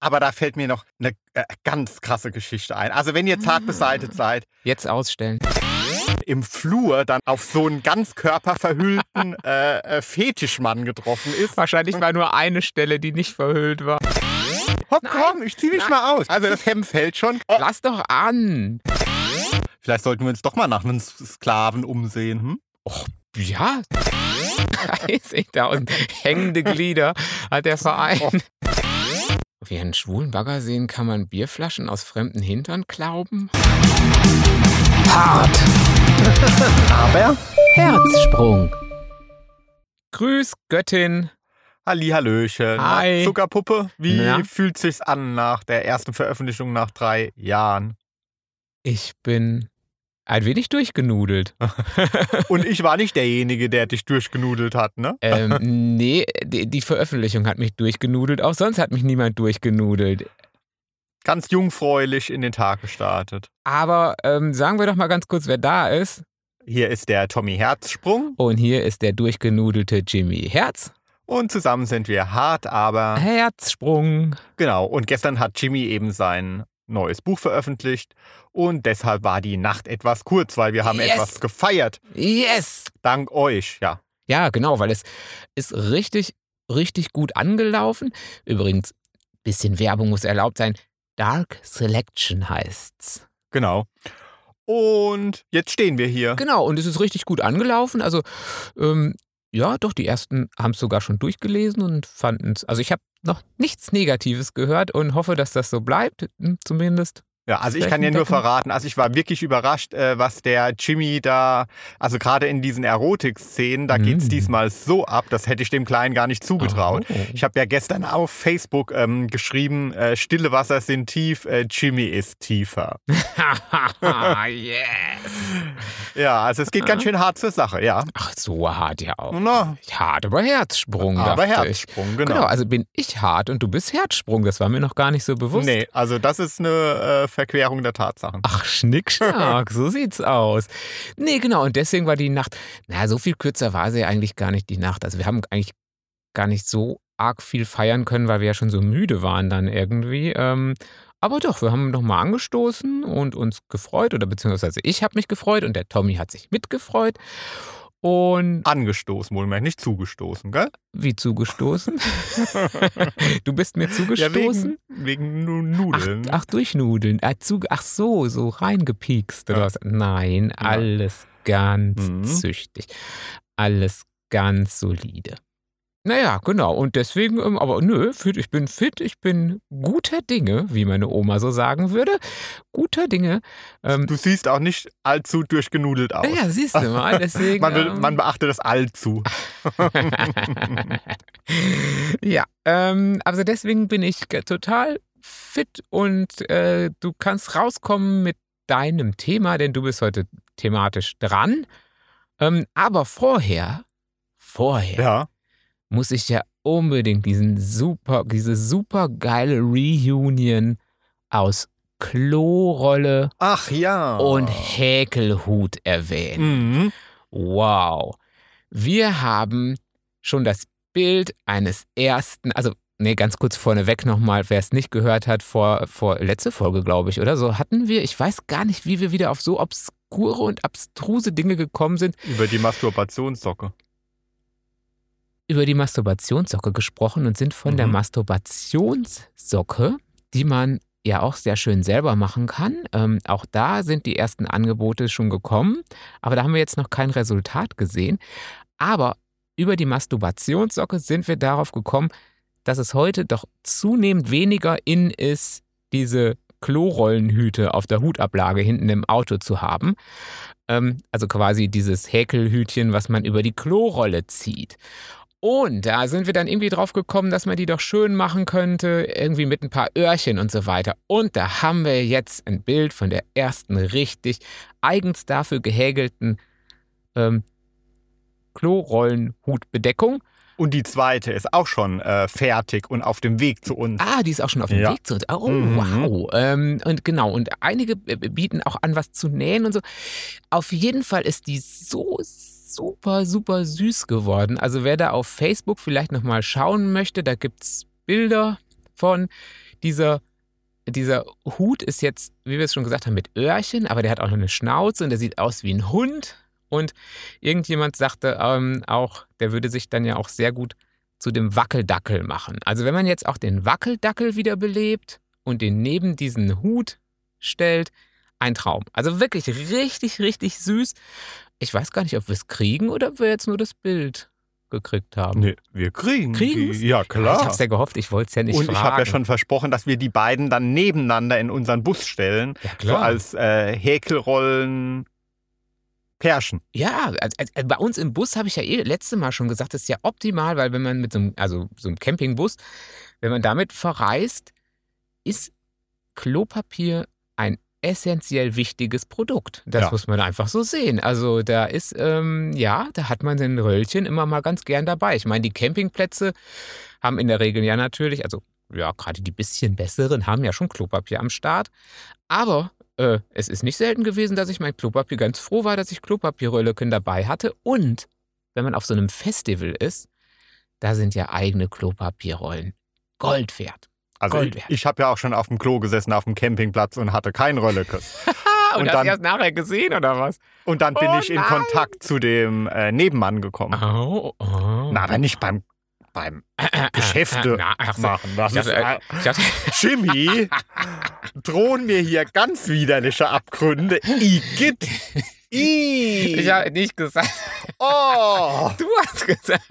Aber da fällt mir noch eine äh, ganz krasse Geschichte ein. Also wenn ihr zart beseitet seid, Jetzt ausstellen. im Flur dann auf so einen ganz körperverhüllten äh, äh, Fetischmann getroffen ist. Wahrscheinlich war nur eine Stelle, die nicht verhüllt war. Hopp, komm, ich zieh mich mal aus. Also das Hemd fällt schon. Lass doch an. Vielleicht sollten wir uns doch mal nach einem Sklaven umsehen. Hm? Ja. 30.000 hängende Glieder hat der Verein. Wie einen schwulen Bagger sehen, kann man Bierflaschen aus fremden Hintern klauben. Hart. Aber Herzsprung. Grüß Göttin. Hallihallöchen. Hi. Zuckerpuppe, wie Na? fühlt sich's an nach der ersten Veröffentlichung nach drei Jahren? Ich bin ein wenig durchgenudelt. Und ich war nicht derjenige, der dich durchgenudelt hat, ne? ähm, nee, die, die Veröffentlichung hat mich durchgenudelt. Auch sonst hat mich niemand durchgenudelt. Ganz jungfräulich in den Tag gestartet. Aber ähm, sagen wir doch mal ganz kurz, wer da ist. Hier ist der Tommy Herzsprung Und hier ist der durchgenudelte Jimmy Herz. und zusammen sind wir hart, aber Herzsprung. genau. Und gestern hat Jimmy eben sein neues Buch veröffentlicht und deshalb war die Nacht etwas kurz, weil wir haben Yes. etwas gefeiert. Yes! Dank euch, ja. Ja, genau, weil es ist richtig, richtig gut angelaufen. Übrigens, bisschen Werbung muss erlaubt sein. Dark Selection heißt's. Genau. Und jetzt stehen wir hier. Genau, und es ist richtig gut angelaufen. Also, ähm, ja, doch, die ersten haben es sogar schon durchgelesen und fanden es. Also, ich habe noch nichts Negatives gehört und hoffe, dass das so bleibt, hm, zumindest. Ja, also ich kann ja nur verraten, also ich war wirklich überrascht, äh, was der Jimmy da, also gerade in diesen Erotik-Szenen, da geht's Mm. diesmal so ab, das hätte ich dem Kleinen gar nicht zugetraut. Oh. Ich habe ja gestern auf Facebook ähm, geschrieben, äh, stille Wasser sind tief, äh, Jimmy ist tiefer. yes! Ja, also es geht ganz schön hart zur Sache, ja. Ach, so hart ja auch. Na, Hart, aber Herzsprung. aber dachte ich. Herzsprung, genau. Genau, also bin ich hart und du bist Herzsprung. Das war mir noch gar nicht so bewusst. Nee, also das ist eine äh, Verquerung der Tatsachen. Ach, Schnickschnack, so sieht's aus. Nee, genau, und deswegen war die Nacht, naja, so viel kürzer war sie eigentlich gar nicht, die Nacht. Also wir haben eigentlich gar nicht so arg viel feiern können, weil wir ja schon so müde waren dann irgendwie. Ähm, aber doch, wir haben nochmal angestoßen und uns gefreut, oder beziehungsweise ich habe mich gefreut und der Tommy hat sich mitgefreut. Und Angestoßen, wohlmerkt, nicht zugestoßen, gell? wie zugestoßen? du bist mir Ja, zugestoßen? wegen, wegen Nu- Ach, Nudeln. ach, durchnudeln. Ach, zu, ach so, so reingepiekst oder Ja. was? Nein, alles ganz Mhm. züchtig. Alles ganz solide. Naja, genau. Und deswegen, ähm, aber nö, fit, ich bin fit, ich bin guter Dinge, wie meine Oma so sagen würde. Guter Dinge. Ähm, Du siehst auch nicht allzu durchgenudelt aus. naja, siehst du mal, deswegen. Man, will, ähm, man beachte das allzu. ja, ähm, also deswegen bin ich total fit und äh, du kannst rauskommen mit deinem Thema, denn du bist heute thematisch dran. Ähm, aber vorher, vorher Ja. Muss ich ja unbedingt diesen super, diese super geile Reunion aus Klorolle Ach ja. und Häkelhut erwähnen. Mhm. Wow. Wir haben schon das Bild eines ersten, also nee, ganz kurz vorneweg nochmal, wer es nicht gehört hat, vor, vor letzte Folge, glaube ich, oder so, hatten wir, ich weiß gar nicht, wie wir wieder auf so obskure und abstruse Dinge gekommen sind, Über die Masturbationssocke. Über die Masturbationssocke gesprochen und sind von der Mhm. Masturbationssocke, die man ja auch sehr schön selber machen kann. Ähm, auch da sind die ersten Angebote schon gekommen, aber da haben wir jetzt noch kein Resultat gesehen. Aber über die Masturbationssocke sind wir darauf gekommen, dass es heute doch zunehmend weniger in ist, diese Klorollenhüte auf der Hutablage hinten im Auto zu haben. Ähm, also quasi dieses Häkelhütchen, was man über die Klorolle zieht. Und da sind wir dann irgendwie drauf gekommen, dass man die doch schön machen könnte, irgendwie mit ein paar Öhrchen und so weiter. Und da haben wir jetzt ein Bild von der ersten richtig eigens dafür gehäkelten ähm, Klorollenhutbedeckung. Und die zweite ist auch schon äh, fertig und auf dem Weg zu uns. Ah, die ist auch schon auf dem Ja. Weg zu uns. Oh, Mhm. wow. Ähm, und genau, und einige äh, bieten auch an, was zu nähen und so. Auf jeden Fall ist die so super, super süß geworden. Also wer da auf Facebook vielleicht nochmal schauen möchte, da gibt es Bilder von. dieser, dieser Hut ist jetzt, wie wir es schon gesagt haben, mit Öhrchen, aber der hat auch noch eine Schnauze und der sieht aus wie ein Hund. Und irgendjemand sagte ähm, auch, der würde sich dann ja auch sehr gut zu dem Wackeldackel machen. Also wenn man jetzt auch den Wackeldackel wiederbelebt und den neben diesen Hut stellt, ein Traum. Also wirklich richtig, richtig süß. Ich weiß gar nicht, ob wir es kriegen oder ob wir jetzt nur das Bild gekriegt haben. Nee, wir kriegen Kriegen's? die. Ja, Ich klar. hab's ja gehofft, ich wollte es ja nicht Und fragen. ich habe ja schon versprochen, dass wir die beiden dann nebeneinander in unseren Bus stellen. Ja, So klar. als äh, Häkelrollen Pärchen. Ja, also bei uns im Bus habe ich ja eh letzte Mal schon gesagt, das ist ja optimal, weil wenn man mit so einem, also so einem Campingbus, wenn man damit verreist, ist Klopapier ein essentiell wichtiges Produkt. Das Ja. muss man einfach so sehen. Also da ist, ähm, ja, da hat man den Röllchen immer mal ganz gern dabei. Ich meine, die Campingplätze haben in der Regel ja natürlich, also ja, gerade die bisschen besseren haben ja schon Klopapier am Start. Aber äh, es ist nicht selten gewesen, dass ich mein Klopapier ganz froh war, dass ich Klopapierröllchen dabei hatte. Und wenn man auf so einem Festival ist, da sind ja eigene Klopapierrollen Gold wert. Also Gold ich, ich habe ja auch schon auf dem Klo gesessen auf dem Campingplatz und hatte kein Röllekes. Und, Und hast dann- du erst nachher gesehen, oder was? Und dann bin Oh ich in nein. Kontakt zu dem äh, Nebenmann gekommen. Oh, oh. Na, aber nicht beim, beim Geschäfte Na, ach machen. Das Ich ist, äh, dachte, Jimmy, drohen mir hier ganz widerliche Abgründe. Igitt. I. ich habe nicht gesagt, oh. du hast gesagt,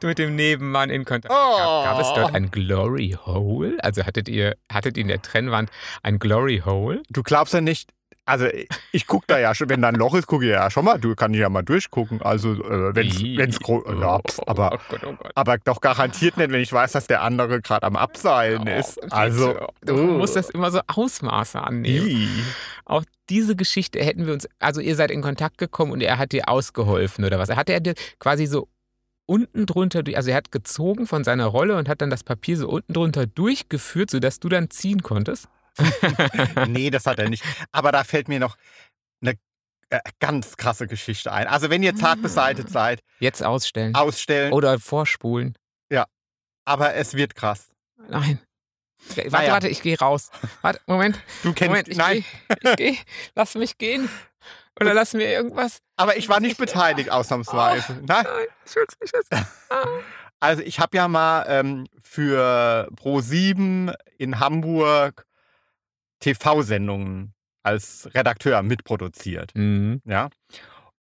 du mit dem Nebenmann in Kontakt. Oh. Gab, gab es dort ein Glory Hole? Also hattet ihr, hattet ihr in der Trennwand ein Glory Hole? Du glaubst ja nicht, also ich gucke da ja schon, wenn da ein Loch ist, gucke ich ja schon mal, du kannst ja mal durchgucken. Also äh, wenn es groß, ja, pf, aber, Oh Gott, oh Gott. aber doch garantiert nicht, wenn ich weiß, dass der andere gerade am Abseilen Oh, ist. Also, du oh. musst das immer so Ausmaße annehmen. Ih. Auch diese Geschichte hätten wir uns, also ihr seid in Kontakt gekommen und er hat dir ausgeholfen oder was? Hat er dir quasi so unten drunter, also er hat gezogen von seiner Rolle und hat dann das Papier so unten drunter durchgeführt, sodass du dann ziehen konntest? nee, das hat er nicht. Aber da fällt mir noch eine äh, ganz krasse Geschichte ein. Also wenn ihr zart beseitigt seid, Jetzt ausstellen. ausstellen, Oder vorspulen. aber es wird krass. Nein. Warte, Naja. warte, ich gehe raus. Warte, Moment, Du kennst, Moment, ich nein, gehe. Ich gehe. Lass mich gehen. Oder lass mir irgendwas. aber ich war nicht beteiligt ausnahmsweise. Nein. Nein, ich will's nicht wissen. Ah. Also ich habe ja mal ähm, für Pro7 in Hamburg TV-Sendungen als Redakteur mitproduziert. Mhm. Ja.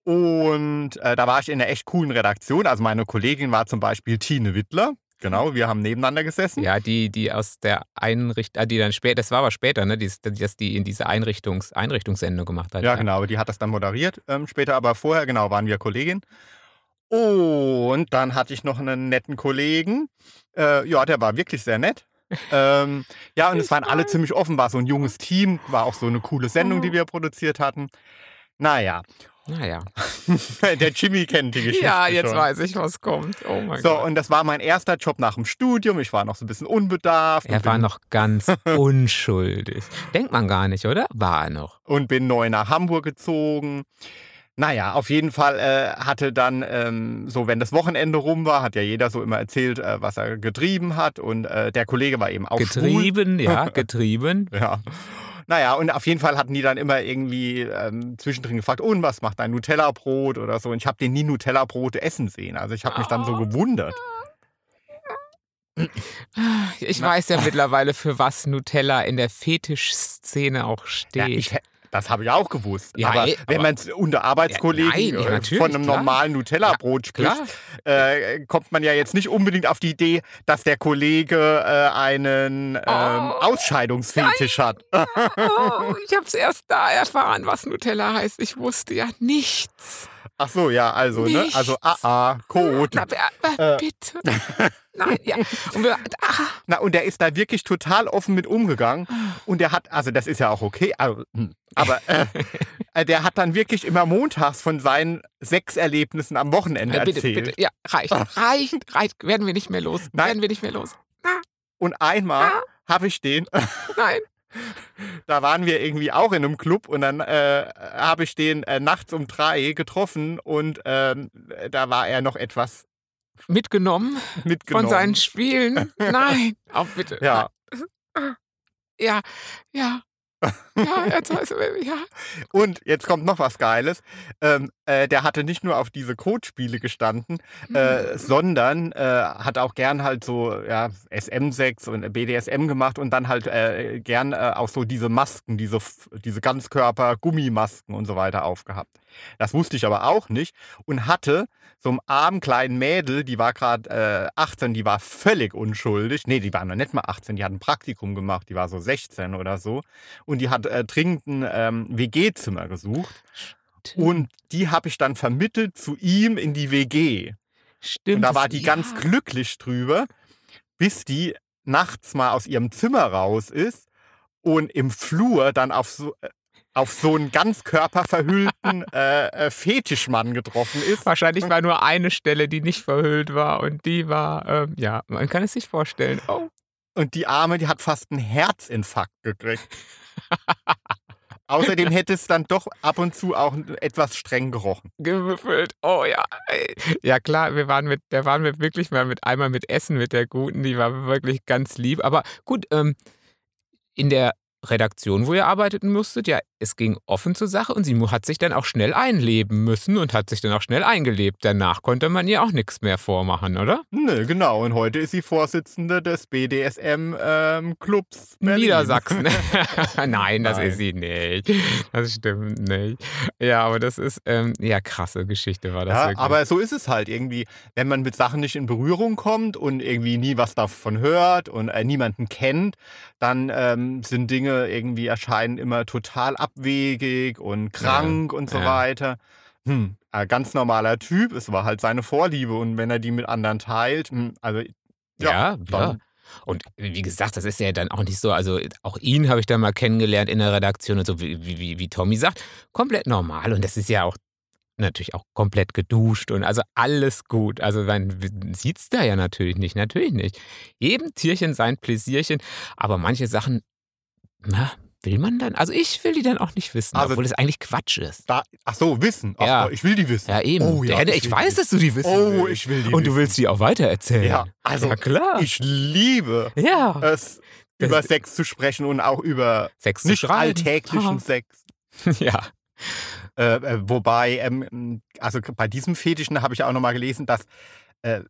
Und äh, da war ich in einer echt coolen Redaktion. Also meine Kollegin war zum Beispiel Tine Wittler. Genau, wir haben nebeneinander gesessen. Ja, die, die aus der Einrichtung, ah, die dann später, das war aber später, ne, die, dass die in diese Einrichtungs, Einrichtungssendung gemacht hat. Ja, genau, die hat das dann moderiert ähm, später, aber vorher, genau, waren wir Kollegin. Und dann hatte ich noch einen netten Kollegen. Äh, ja, der war wirklich sehr nett. Ähm, ja, und es waren alle ziemlich offen, war so ein junges Team, war auch so eine coole Sendung, die wir produziert hatten. Naja, Naja. der Jimmy kennt die Geschichte. Ja, jetzt schon. weiß ich, was kommt. Oh mein So, Gott. und das war mein erster Job nach dem Studium. Ich war noch so ein bisschen unbedarft. Er war noch ganz unschuldig. Denkt man gar nicht, oder? War er noch. und bin neu nach Hamburg gezogen. Naja, auf jeden Fall äh, hatte dann, ähm, so wenn das Wochenende rum war, hat ja jeder so immer erzählt, äh, was er getrieben hat. Und äh, der Kollege war eben auch schwul. Getrieben, ja, getrieben. Ja. Naja, und auf jeden Fall hatten die dann immer irgendwie ähm, zwischendrin gefragt, und was macht dein Nutella-Brot oder so. Und ich habe den nie Nutella-Brote essen sehen. Also ich habe mich dann so gewundert. Ich Na. weiß ja mittlerweile, für was Nutella in der Fetischszene auch steht. Ja, ich, das habe ich auch gewusst. Ja, aber eh, wenn man es unter Arbeitskollegen Ja, nein, ja, äh, von einem klar. normalen Nutella-Brot spricht, Klar. äh, kommt man ja jetzt nicht unbedingt auf die Idee, dass der Kollege äh, einen ähm, Oh. Ausscheidungsfetisch hat. Oh, ich habe es erst da erfahren, was Nutella heißt. Ich wusste ja nichts. Ach so, ja, also, ne? Nichts. Also, ah, ah, Code. Na, aber, Äh. bitte. Nein, ja. Und wir, ah, Na, und der ist da wirklich total offen mit umgegangen. Und der hat, also das ist ja auch okay, also, hm, aber äh, äh, der hat dann wirklich immer montags von seinen sechs Erlebnissen am Wochenende äh, bitte, erzählt. bitte. Ja, reicht. Reicht, reicht. Werden wir nicht mehr los. Nein. Werden wir nicht mehr los. Und einmal Ah. habe ich den, Nein. Da waren wir irgendwie auch in einem Club und dann äh, habe ich den äh, nachts um drei getroffen und ähm, da war er noch etwas Mitgenommen mitgenommen. von seinen Spielen. Nein. Auch bitte. Ja. Ja, ja. Ja, jetzt weiß ich, ja. Und jetzt kommt noch was Geiles. Ähm, äh, der hatte nicht nur auf diese Codespiele gestanden, äh, sondern äh, hat auch gern halt so ja, SM6 und BDSM gemacht und dann halt äh, gern äh, auch so diese Masken, diese, diese Ganzkörper-Gummimasken und so weiter aufgehabt. Das wusste ich aber auch nicht und hatte so einem armen kleinen Mädel, die war gerade äh, 18, die war völlig unschuldig. Nee, die war noch nicht mal 18, die hat ein Praktikum gemacht, die war so 16 oder so. Und die hat äh, dringend ein ähm, WG-Zimmer gesucht. Und die habe ich dann vermittelt zu ihm in die WG. Stimmt. Und da war die ganz ja. glücklich drüber, bis die nachts mal aus ihrem Zimmer raus ist und im Flur dann auf so, äh, auf so einen ganz körperverhüllten äh, äh, Fetischmann getroffen ist. Wahrscheinlich war nur eine Stelle, die nicht verhüllt war und die war, ähm, ja, man kann es sich vorstellen. Oh, Und die Arme, die hat fast einen Herzinfarkt gekriegt. Außerdem hätte es dann doch ab und zu auch etwas streng gerochen. gewürfelt. Oh ja. Ja klar, wir waren mit, da waren wir wirklich mal mit einmal mit Essen mit der Guten, die war wirklich ganz lieb. Aber gut, ähm, in der Redaktion, wo ihr arbeiten musstet, ja, es ging offen zur Sache und sie hat sich dann auch schnell einleben müssen und hat sich dann auch schnell eingelebt. Danach konnte man ihr auch nichts mehr vormachen, oder? Nö, genau. Und heute ist sie Vorsitzende des BDSM-Clubs Niedersachsen. Nein, das Nein. ist sie nicht. Das stimmt nicht. Ja, aber das ist, ähm, ja, krasse Geschichte war das Ja, wirklich. aber so ist es halt irgendwie, wenn man mit Sachen nicht in Berührung kommt und irgendwie nie was davon hört und äh, niemanden kennt, dann ähm, sind Dinge irgendwie erscheinen immer total abwegig und krank und so ja. weiter. Hm, ein ganz normaler Typ, es war halt seine Vorliebe und wenn er die mit anderen teilt, hm, also Ja, ja. dann- Und wie gesagt, das ist ja dann auch nicht so, also auch ihn habe ich dann mal kennengelernt in der Redaktion und so, wie, wie, wie- wie Tommy sagt, komplett normal. Und das ist ja auch natürlich auch komplett geduscht und also alles gut. Also man sieht es da ja natürlich nicht, natürlich nicht. Jedem Tierchen sein Pläsierchen, aber manche Sachen, na, will man dann, also ich will die dann auch nicht wissen, Also- obwohl es eigentlich Quatsch ist. da, ach so, wissen. Ach, Ja. ich will die wissen. Ja, eben. Oh, ja, Der- ich ich weiß, dass du die wissen Oh, willst. ich will die Und du willst die auch weitererzählen. Ja, also ja klar. ich liebe ja. es, Das- über Sex zu sprechen und auch über Sex nicht alltäglichen Sex. ja. Äh, äh, wobei, ähm, also bei diesem Fetischen habe ich auch nochmal gelesen, dass, äh,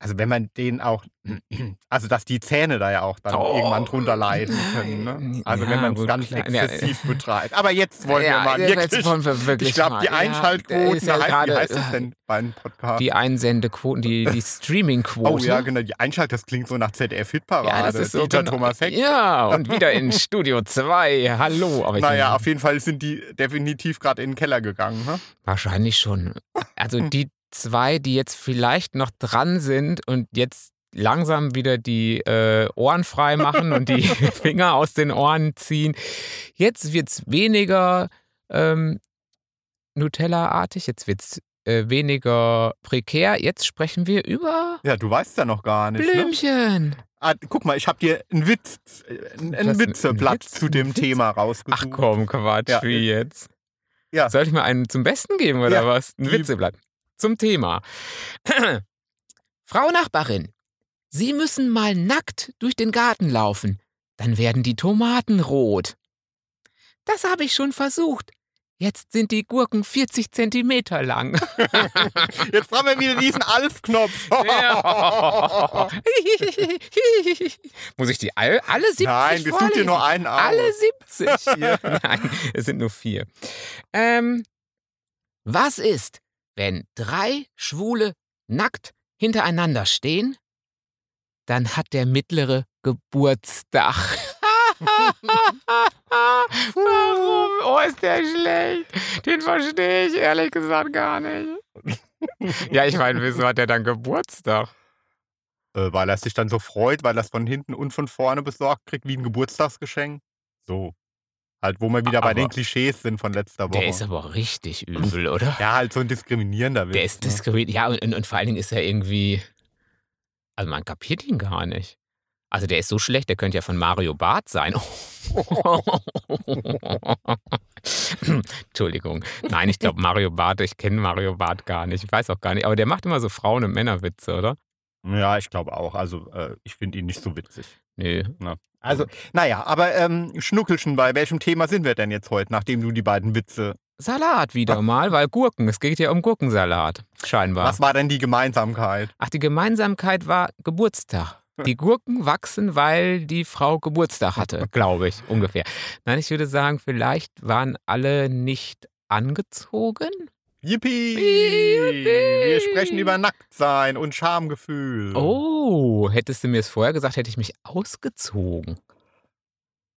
also wenn man den auch, also dass die Zähne da ja auch dann Oh, irgendwann drunter leiden können. Ne? Also Ja, wenn man es ganz klar. Ja, exzessiv betreibt. Aber jetzt wollen wir Ja, mal jetzt wirklich, wollen wir wirklich ich glaube, mal. die Ja, Einschaltquoten, ja heißt, wie heißt das äh, denn beim Podcast? Die Einsendequoten, die, die Streaming-Quote. oh ja, genau, die Einschalt, das klingt so nach ZDF-Hitparade. Ja, das ist so Dieter genau. Thomas Heck. Ja, und wieder in Studio 2. Hallo. Aber Naja, auf jeden Fall sind die definitiv gerade in den Keller gegangen. Ne? Wahrscheinlich schon. Also die zwei, die jetzt vielleicht noch dran sind und jetzt langsam wieder die äh, Ohren frei machen und die Finger aus den Ohren ziehen. Jetzt wird es weniger ähm, Nutella-artig, jetzt wird es äh, weniger prekär. Jetzt sprechen wir über Ja, du weißt ja noch gar nicht. Ne? Blümchen. Ah, guck mal, ich habe dir ein Witz, äh, ein, Witzeblatt Witz? zu dem Witz? Thema rausgesucht. Ach komm, Quatsch, Ja, wie jetzt? ja. Soll ich mal einen zum Besten geben oder Ja, was? Ein. Witzeblatt. Zum Thema. Frau Nachbarin, Sie müssen mal nackt durch den Garten laufen. Dann werden die Tomaten rot. Das habe ich schon versucht. Jetzt sind die Gurken 40 Zentimeter lang. Jetzt haben wir wieder diesen Alf-Knopf. Ja. Muss ich die all, alle 70 Nein, wir suchen dir nur einen aus. Alle 70 hier. Nein, es sind nur vier. Ähm, was ist, wenn drei Schwule nackt hintereinander stehen? Dann hat der mittlere Geburtstag. Warum? Oh, ist der schlecht. Den verstehe ich ehrlich gesagt gar nicht. Ja, ich meine, wieso hat der dann Geburtstag? Äh, weil er sich dann so freut, weil er es von hinten und von vorne besorgt kriegt, wie ein Geburtstagsgeschenk. So. Halt, wo wir wieder bei Aber- den Klischees sind von letzter Woche. Der ist aber richtig übel, oder? ja, halt so ein diskriminierender Witz. Der ist ne? diskriminiert. Ja, und, und, und vor allen Dingen ist er irgendwie. Also man kapiert ihn gar nicht. Also der ist so schlecht, der könnte ja von Mario Barth sein. Entschuldigung. Nein, ich glaube Mario Barth, ich kenne Mario Barth gar nicht. Ich weiß auch gar nicht. Aber der macht immer so Frauen- und Männerwitze, oder? Ja, ich glaube auch. Also äh, ich finde ihn nicht so witzig. Nö. Also, naja, aber ähm, Schnuckelchen, bei welchem Thema sind wir denn jetzt heute, nachdem du die beiden Witze. Salat wieder mal, weil Gurken, es geht ja um Gurkensalat, scheinbar. Was war denn die Gemeinsamkeit? Ach, die Gemeinsamkeit war Geburtstag. Die Gurken wachsen, weil die Frau Geburtstag hatte, glaube ich, ungefähr. Nein, ich würde sagen, vielleicht waren alle nicht angezogen. Yippie! Yippie! Wir sprechen über Nacktsein und Schamgefühl. Oh, hättest du mir es vorher gesagt, hätte ich mich ausgezogen.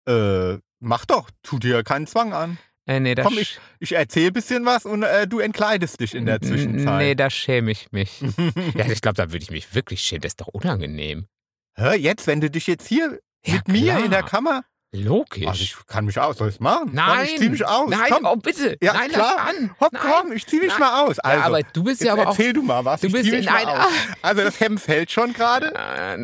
Äh, mach doch. Tu dir keinen Zwang an. Äh, nee, Komm, ich, ich erzähle ein bisschen was und äh, du entkleidest dich in der N- Nee, Zwischenzeit. da schäme ich mich. ja, ich glaube, da würde ich mich wirklich schämen. Das ist doch unangenehm. Hör jetzt, wenn du dich jetzt hier Ja, mit mir in der klar. Kammer. Logisch. Also ich kann mich aus. Soll ich machen? Komm, Nein, ich zieh mich aus. nein, komm. oh bitte. Ja, nein, klar. lass an. Hopp, nein. komm, ich zieh mich Nein. mal aus. Also, ja, aber du bist jetzt ja aber auch. erzähl du mal was. Du ich bist zieh mich in mal einer. aus. Also das Hemd fällt schon gerade. Äh,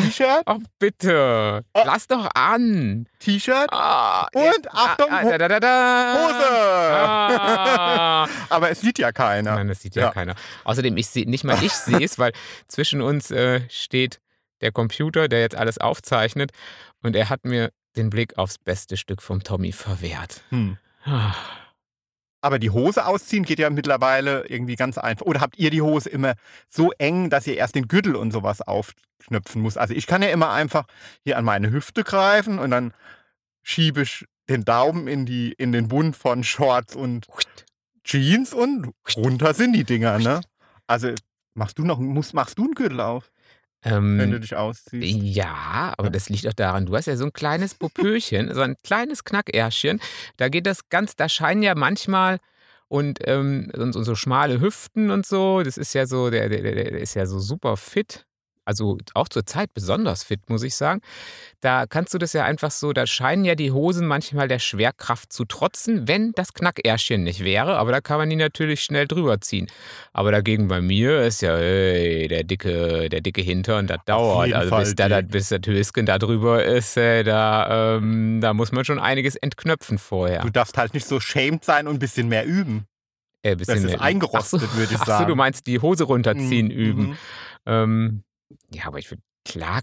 T-Shirt, oh, bitte. Oh. Lass doch an. T-Shirt, Ah, Und Achtung, ah, ah, da, da, da. Hose. Ah. Aber es sieht ja keiner. Nein, das sieht ja, Ja. keiner. Außerdem, ich sehe nicht mal ich sehe es, weil zwischen uns äh, steht der Computer, der jetzt alles aufzeichnet, und er hat mir den Blick aufs beste Stück vom Tommy verwehrt. Hm. Ah. Aber die Hose ausziehen geht ja mittlerweile irgendwie ganz einfach. Oder habt ihr die Hose immer so eng, dass ihr erst den Gürtel und sowas aufknöpfen muss? Also ich kann ja immer einfach hier an meine Hüfte greifen und dann schiebe ich den Daumen in, die, in den Bund von Shorts und Jeans und runter sind die Dinger, ne? Also machst du noch, musst, machst du einen Gürtel auf, wenn du Ähm, dich ausziehst? ja, aber das liegt doch daran, du hast ja so ein kleines Popöchen, so ein kleines Knackärschchen. Da geht das ganz, da scheinen ja manchmal und, ähm, und, und so schmale Hüften und so. Das ist ja so, der, der der ist ja so super fit. Also auch zur Zeit besonders fit, muss ich sagen. Da kannst du das ja einfach so, da scheinen ja die Hosen manchmal der Schwerkraft zu trotzen, wenn das Knackärschchen nicht wäre. Aber da kann man die natürlich schnell drüber ziehen. Aber dagegen bei mir ist ja, ey, der dicke, der dicke Hintern, das dauert. Also Fall bis, da, da, bis das Höschen da drüber ist, äh, da, ähm, da muss man schon einiges entknöpfen vorher. Du darfst halt nicht so shamed sein und ein bisschen mehr üben. Äh, Das ist mehr- eingerostet, so, würde ich sagen. du meinst die Hose runterziehen Mhm, üben. mhm. Ähm, ja, aber ich würde klar,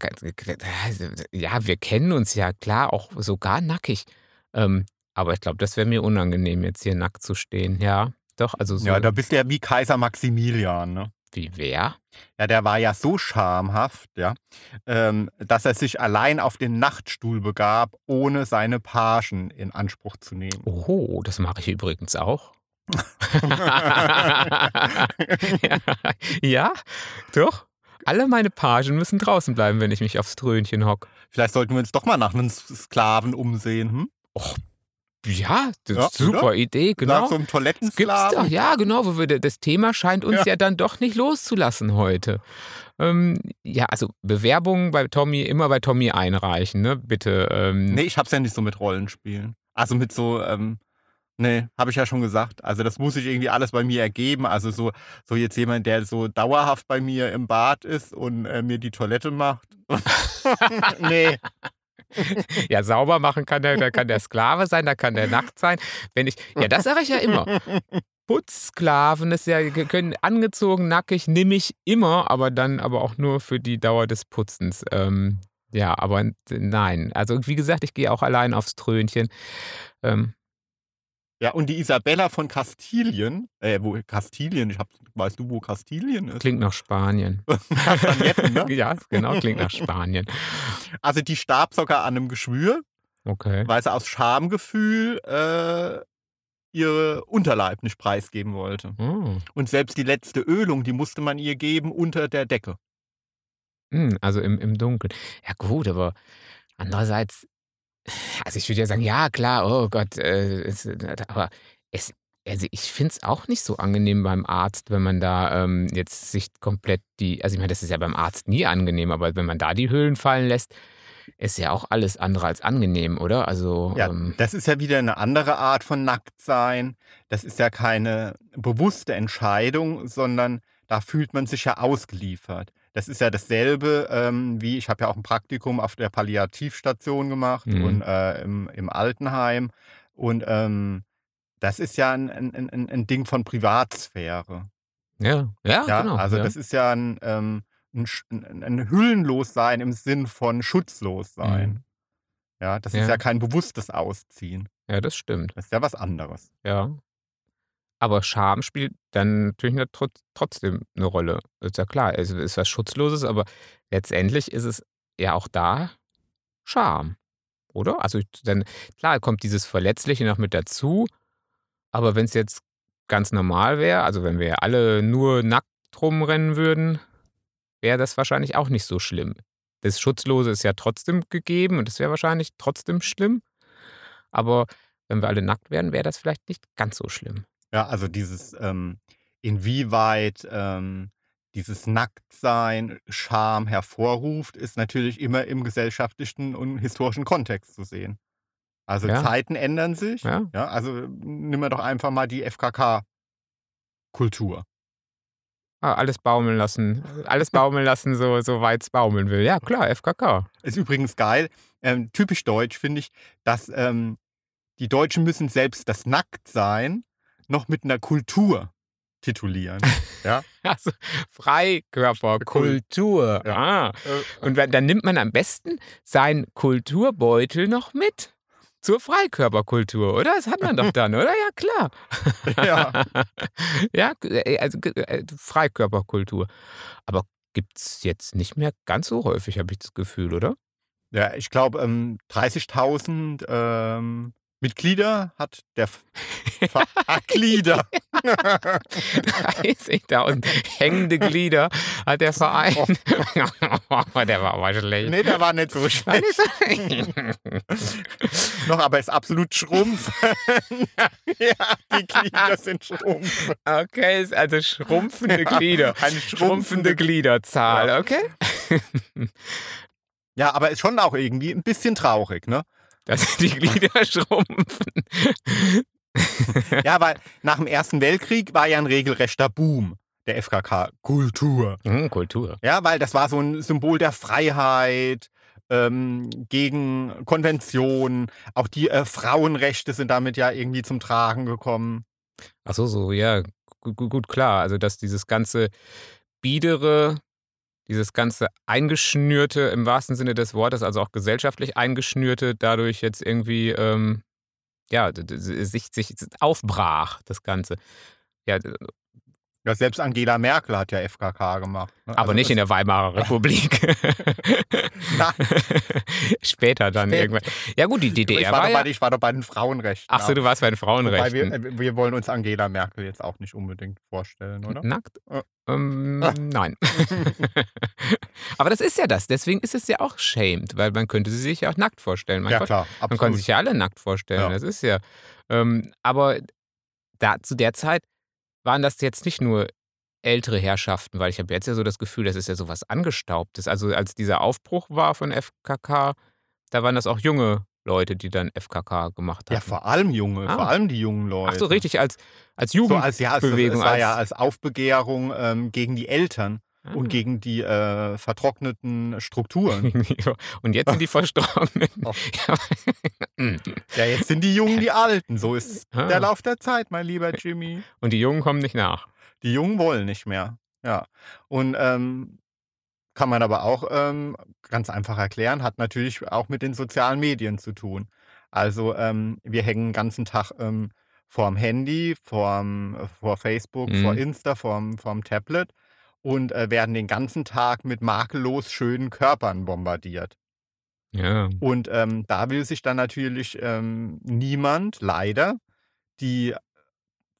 also, ja, wir kennen uns ja klar auch sogar nackig. Ähm, aber ich glaube, das wäre mir unangenehm, jetzt hier nackt zu stehen. Ja, doch, also so Ja, da bist du ja wie Kaiser Maximilian, ne? wie wer? Ja, der war ja so schamhaft, ja, ähm, dass er sich allein auf den Nachtstuhl begab, ohne seine Pagen in Anspruch zu nehmen. Oh, das mache ich übrigens auch. ja, ja, doch. Alle meine Pagen müssen draußen bleiben, wenn ich mich aufs Trönchen hock. Vielleicht sollten wir uns doch mal nach einem Sklaven umsehen, hm? Ja, das Ja, ist super oder? Idee, Nach genau. so einem Das gibt's doch, Toilettensklaven. ja, genau. Wo wir, das Thema scheint uns Ja. ja. dann doch nicht loszulassen heute. Ähm, ja, also Bewerbungen bei Tommy, immer bei Tommy einreichen, ne? Bitte. Ähm, Nee, ich hab's ja nicht so mit Rollenspielen. Also mit so, ähm, nee, habe ich ja schon gesagt. Also das muss sich irgendwie alles bei mir ergeben. Also so, so jetzt jemand, der so dauerhaft bei mir im Bad ist und äh, mir die Toilette macht. nee. Ja, sauber machen kann der, da kann der Sklave sein, da kann der nackt sein. Wenn ich, ja, das sage ich ja immer. Putzsklaven ist ja, können angezogen, nackig, nehme ich immer, aber dann aber auch nur für die Dauer des Putzens. Ähm, ja, aber nein. Also wie gesagt, ich gehe auch allein aufs Trönchen. Ähm, Ja, und die Isabella von Kastilien, äh, wo Kastilien, ich hab, weißt du, wo Kastilien ist? klingt nach Spanien. Ne? ja, genau, klingt nach Spanien. Also die starb sogar an einem Geschwür, Okay. weil sie aus Schamgefühl äh, ihre Unterleib nicht preisgeben wollte. Oh. Und selbst die letzte Ölung, die musste man ihr geben unter der Decke. Hm, also im, im Dunkeln. Ja, gut, aber andererseits, also ich würde ja sagen, ja, klar, oh Gott, äh, es, aber es, also ich finde es auch nicht so angenehm beim Arzt, wenn man da ähm, jetzt sich komplett die, also ich meine, das ist ja beim Arzt nie angenehm, aber wenn man da die Hüllen fallen lässt, ist ja auch alles andere als angenehm, oder? Also, Ja, ähm, das ist ja wieder eine andere Art von Nacktsein. Das ist ja keine bewusste Entscheidung, sondern da fühlt man sich ja ausgeliefert. Das ist ja dasselbe ähm, wie, ich habe ja auch ein Praktikum auf der Palliativstation gemacht Mhm. und äh, im, im Altenheim. Und ähm, das ist ja ein, ein, ein, ein Ding von Privatsphäre. ja, ja, Ja, genau. also ja. das ist ja ein, ähm, ein, Hüllenlossein im Sinn von Schutzlossein. Mhm. Ja, das Ja. ist ja kein bewusstes Ausziehen. Ja, das stimmt. Das ist ja was anderes. Ja. Aber Scham spielt dann natürlich trotzdem eine Rolle. Ist ja klar, es ist was Schutzloses, aber letztendlich ist es ja auch da Scham, oder? Also dann, klar, kommt dieses Verletzliche noch mit dazu, aber wenn es jetzt ganz normal wäre, also wenn wir alle nur nackt rumrennen würden, wäre das wahrscheinlich auch nicht so schlimm. Das Schutzlose ist ja trotzdem gegeben und das wäre wahrscheinlich trotzdem schlimm. Aber wenn wir alle nackt wären, wäre das vielleicht nicht ganz so schlimm. Ja, also dieses, ähm, inwieweit ähm, dieses Nacktsein Scham hervorruft, ist natürlich immer im gesellschaftlichen und historischen Kontext zu sehen. Also Ja. Zeiten ändern sich. Ja. Ja, also nimm wir doch einfach mal die FKK-Kultur. Ah, alles baumeln lassen. Alles baumeln lassen, so, so weit es baumeln will. Ja, klar, FKK. Ist übrigens geil. Ähm, typisch deutsch finde ich, dass ähm, die Deutschen müssen selbst das Nacktsein noch mit einer Kultur titulieren. ja? Also Freikörperkultur. Ja. Ah. Äh, Und wenn- dann nimmt man am besten seinen Kulturbeutel noch mit. Zur Freikörperkultur, oder? Das hat man doch dann, oder? Ja, klar. ja. ja, äh, also äh, Freikörperkultur. Aber gibt es jetzt nicht mehr ganz so häufig, habe ich das Gefühl, oder? Ja, ich glaube, ähm, 30.000 ähm, Mitglieder hat der F- Ver- Ah, Glieder. 30.000 hängende Glieder hat der Verein. der war aber schlecht. nee, der war nicht so schlecht. Noch, aber ist absolut schrumpf. ja, die Glieder sind schrumpf. okay, ist also schrumpfende Glieder. Eine Schrumpfende Gliederzahl, Ja. okay? Ja, aber ist schon auch irgendwie ein bisschen traurig, ne? Dass die Glieder schrumpfen. Ja, weil nach dem Ersten Weltkrieg war ja ein regelrechter Boom der FKK-Kultur. Hm, Kultur. Ja, weil das war so ein Symbol der Freiheit, ähm, gegen Konventionen. Auch die äh, Frauenrechte sind damit ja irgendwie zum Tragen gekommen. Ach so, so, ja, gut, gut, gut, klar. Also, dass dieses ganze Biedere, dieses ganze Eingeschnürte im wahrsten Sinne des Wortes, also auch gesellschaftlich Eingeschnürte, dadurch jetzt irgendwie, ähm, ja, sich, sich aufbrach, das Ganze. Ja, Ja, selbst Angela Merkel hat ja FKK gemacht. Ne? aber Also nicht in der Weimarer Republik. Später dann Später. irgendwann. Ja, gut, die DDR ich, war war ja. bei, ich war doch bei den Frauenrechten. Ach so, du warst bei den Wobei Frauenrechten. wir, äh, wir wollen uns Angela Merkel jetzt auch nicht unbedingt vorstellen, oder? Nackt? Äh. Ähm. Nein. Aber das ist ja das. Deswegen ist es ja auch shamed, weil man könnte sie sich ja auch nackt vorstellen. Mein ja, Gott, klar. man kann Absolut. sich ja alle nackt vorstellen. Ja. Das ist ja. Ähm, aber da, zu der Zeit waren das jetzt nicht nur ältere Herrschaften, weil ich habe jetzt ja so das Gefühl, das ist ja sowas Angestaubtes. Also als dieser Aufbruch war von FKK, da waren das auch junge Leute, die dann FKK gemacht haben. Ja, vor allem Junge, Ah. vor allem die jungen Leute. Ach so, richtig, als, als So Jugend. als, ja, es, es Bewegung, war ja als- als Aufbegehrung ähm, gegen die Eltern und gegen die äh, vertrockneten Strukturen. Und jetzt sind die verstorben. Oh. Ja. Jetzt sind die Jungen die Alten. So ist Ah. der Lauf der Zeit, mein lieber Jimmy. Und die Jungen kommen nicht nach. Die Jungen wollen nicht mehr. Ja. Und ähm, kann man aber auch ähm, ganz einfach erklären, hat natürlich auch mit den sozialen Medien zu tun. Also ähm, wir hängen den ganzen Tag ähm, vorm Handy, vorm, vor Facebook, vor Mhm. Insta, vorm, vorm Tablet und äh, werden den ganzen Tag mit makellos schönen Körpern bombardiert. Ja. Und ähm, da will sich dann natürlich ähm, niemand, leider, die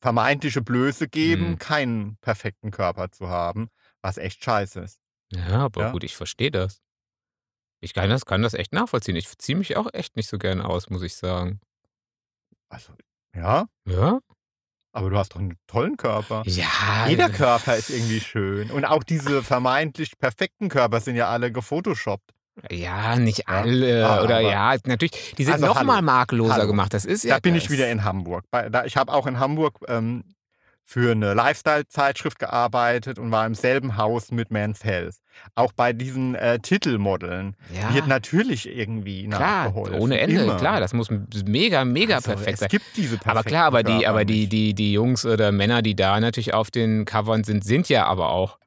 vermeintliche Blöße geben, Mhm. keinen perfekten Körper zu haben, was echt scheiße ist. Ja, aber Ja. gut, ich verstehe das. Ich kann das, kann das echt nachvollziehen. Ich ziehe mich auch echt nicht so gern aus, muss ich sagen. Also, ja, Ja? Aber du hast doch einen tollen Körper. Ja. Jeder Körper ist irgendwie schön. Und auch diese vermeintlich perfekten Körper sind ja alle gefotoshoppt. Ja, nicht Ja. alle. Ah, Oder aber- ja, natürlich. Die sind Also, noch hallo. mal makelloser Hallo. gemacht. Das ist ja Da bin ich wieder in Hamburg. Da, ich habe auch in Hamburg ähm, für eine Lifestyle-Zeitschrift gearbeitet und war im selben Haus mit Men's Health. Auch bei diesen äh, Titelmodeln Ja, wird natürlich irgendwie klar, nachgeholfen. ohne Ende. Immer. Klar, das muss mega, mega Also, perfekt es sein. gibt diese perfekten Aber klar, aber die, aber die, die, die Jungs oder Männer, die da natürlich auf den Covern sind, sind ja aber auch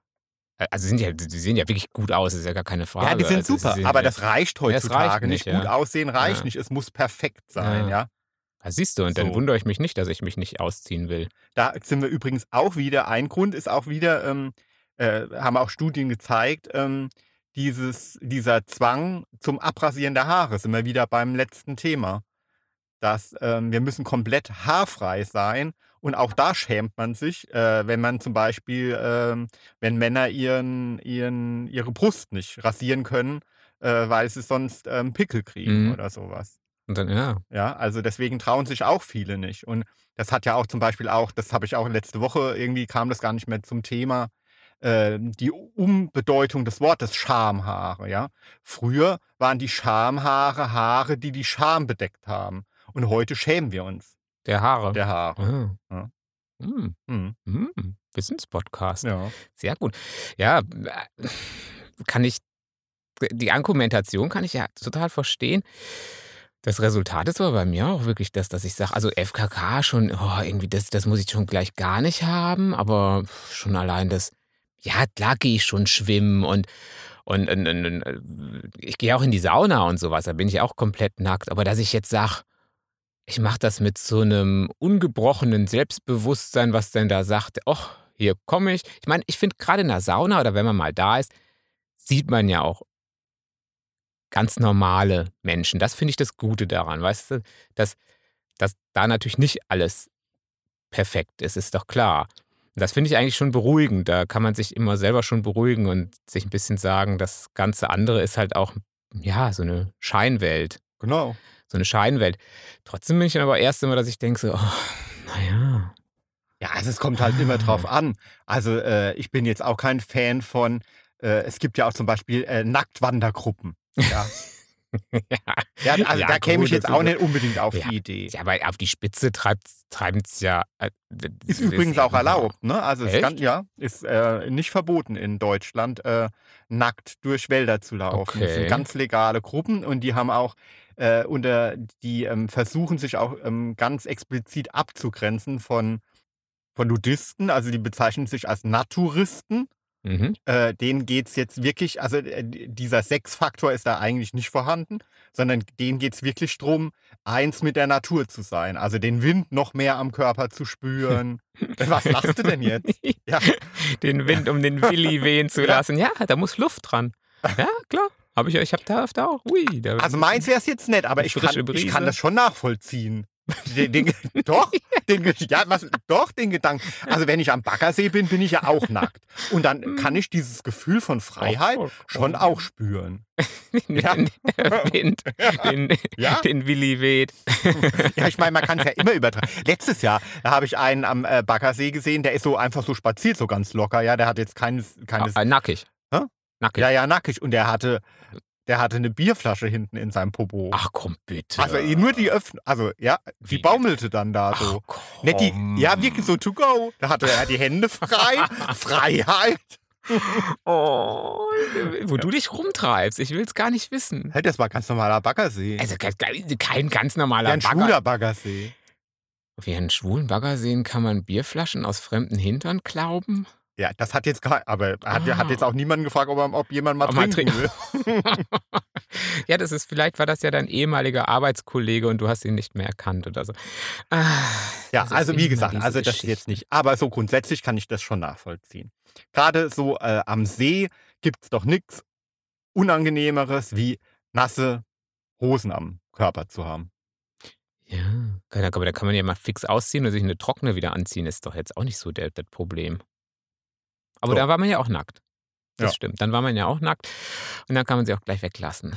Also sie sind ja, die sehen ja wirklich gut aus, das ist ja gar keine Frage. Ja, die sind also, super, sehen aber das reicht es heutzutage reicht nicht. nicht, Gut ja. aussehen reicht Ja. nicht, es muss perfekt sein, Ja. ja. Ja, siehst du, und dann So. wundere ich mich nicht, dass ich mich nicht ausziehen will. Da sind wir übrigens auch wieder, ein Grund ist auch wieder, ähm, äh, haben auch Studien gezeigt, ähm, dieses, dieser Zwang zum Abrasieren der Haare, sind wir wieder beim letzten Thema. Dass ähm, wir müssen komplett haarfrei sein und auch da schämt man sich, äh, wenn man zum Beispiel, ähm, wenn Männer ihren, ihren, ihre Brust nicht rasieren können, äh, weil sie sonst ähm, Pickel kriegen Mhm. oder sowas. Und dann, ja, Ja, also deswegen trauen sich auch viele nicht. Und das hat ja auch zum Beispiel auch, das habe ich auch letzte Woche, irgendwie kam das gar nicht mehr zum Thema, äh, die Umbedeutung des Wortes Schamhaare, ja. Früher waren die Schamhaare Haare, die die Scham bedeckt haben. Und heute schämen wir uns der Haare. der Haare. Ah. Ja. Hm, hm, Wissenspodcast. ja. Sehr gut. Ja, äh, kann ich, die Argumentation kann ich ja total verstehen. Das Resultat ist aber bei mir auch wirklich das, dass ich sage, also FKK schon, oh, irgendwie, das, das muss ich schon gleich gar nicht haben, aber schon allein das, ja, klar gehe ich schon schwimmen und, und, und, und, und äh, ich gehe auch in die Sauna und sowas, da bin ich auch komplett nackt, aber dass ich jetzt sage, ich mache das mit so einem ungebrochenen Selbstbewusstsein, was denn da sagt, ach, hier komme ich. Ich meine, ich finde gerade in der Sauna oder wenn man mal da ist, sieht man ja auch ganz normale Menschen. Das finde ich das Gute daran, weißt du, dass, dass da natürlich nicht alles perfekt ist, ist doch klar. Und das finde ich eigentlich schon beruhigend. Da kann man sich immer selber schon beruhigen und sich ein bisschen sagen, das ganze andere ist halt auch, ja, so eine Scheinwelt Genau. so eine Scheinwelt. Trotzdem bin ich dann aber erst immer, dass ich denke so, oh, naja. Ja, also es kommt halt immer drauf an. Also äh, ich bin jetzt auch kein Fan von, äh, es gibt ja auch zum Beispiel äh, Nacktwandergruppen. Ja, ja also Ja, da käme ich jetzt das auch nicht unbedingt auf Ja. die Idee. Ja, aber auf die Spitze treiben es ja. äh, Ist das übrigens auch erlaubt, ne? Also es kann, ja, ist äh, nicht verboten in Deutschland, äh, nackt durch Wälder zu laufen. Das Okay. sind ganz legale Gruppen und die haben auch äh, unter, die ähm, versuchen sich auch ähm, ganz explizit abzugrenzen von, von Nudisten, also die bezeichnen sich als Naturisten. Mhm. Äh, denen geht es jetzt wirklich, also äh, dieser Sexfaktor ist da eigentlich nicht vorhanden, sondern denen geht es wirklich darum, eins mit der Natur zu sein. Also den Wind noch mehr am Körper zu spüren. Was lachst du denn jetzt? Ja. Den Wind um den Willi wehen zu lassen. Ja, da muss Luft dran. Ja, klar. Hab ich, ich habe da, da auch. Ui, da Also meins wäre es jetzt nett, aber ich kann, ich kann das schon nachvollziehen. Den, den, doch, den, ja, was, doch, den Gedanken. Also wenn ich am Baggersee bin, bin ich ja auch nackt. Und dann kann ich dieses Gefühl von Freiheit schon auch spüren. Den, Ja. Wind, den, Ja. den Willi weht. Ja, ich meine, man kann es ja immer übertragen. Letztes Jahr, habe ich einen am äh, Baggersee gesehen, der ist so einfach so spaziert, so ganz locker, ja. Der hat jetzt keines, keines Ah, nackig. Hä? Nackig. ja, ja, nackig. Und der hatte, der hatte eine Bierflasche hinten in seinem Popo. Ach komm, bitte. also nur die Öffnung, also ja, die Wie? baumelte dann da so. Ach, Nicht die, komm. ja, wirklich so to go. Da hatte er die Hände frei, Freiheit. Oh, wo du dich rumtreibst. Ich will es gar nicht wissen. Hey, das war ganz normaler Baggersee. Also kein, ganz normaler ja, ein Bagger. schwuler Baggersee. Wie einen schwulen Bagger sehen, kann man Bierflaschen aus fremden Hintern klauben? Ja, das hat jetzt gar, aber hat, Ah. hat jetzt auch niemanden gefragt, ob, ob jemand mal Ob trinken will. ja, das ist, vielleicht war das ja dein ehemaliger Arbeitskollege und du hast ihn nicht mehr erkannt oder so. Ah, Ja, also wie gesagt, also das Geschichte. jetzt nicht. Aber so grundsätzlich kann ich das schon nachvollziehen. Gerade so äh, am See gibt es doch nichts Unangenehmeres, wie nasse Hosen am Körper zu haben. Ja, aber da kann man ja mal fix ausziehen und sich eine trockene wieder anziehen. Ist doch jetzt auch nicht so der, das Problem. Aber So. da war man ja auch nackt. Das Ja. stimmt. Dann war man ja auch nackt und dann kann man sie auch gleich weglassen.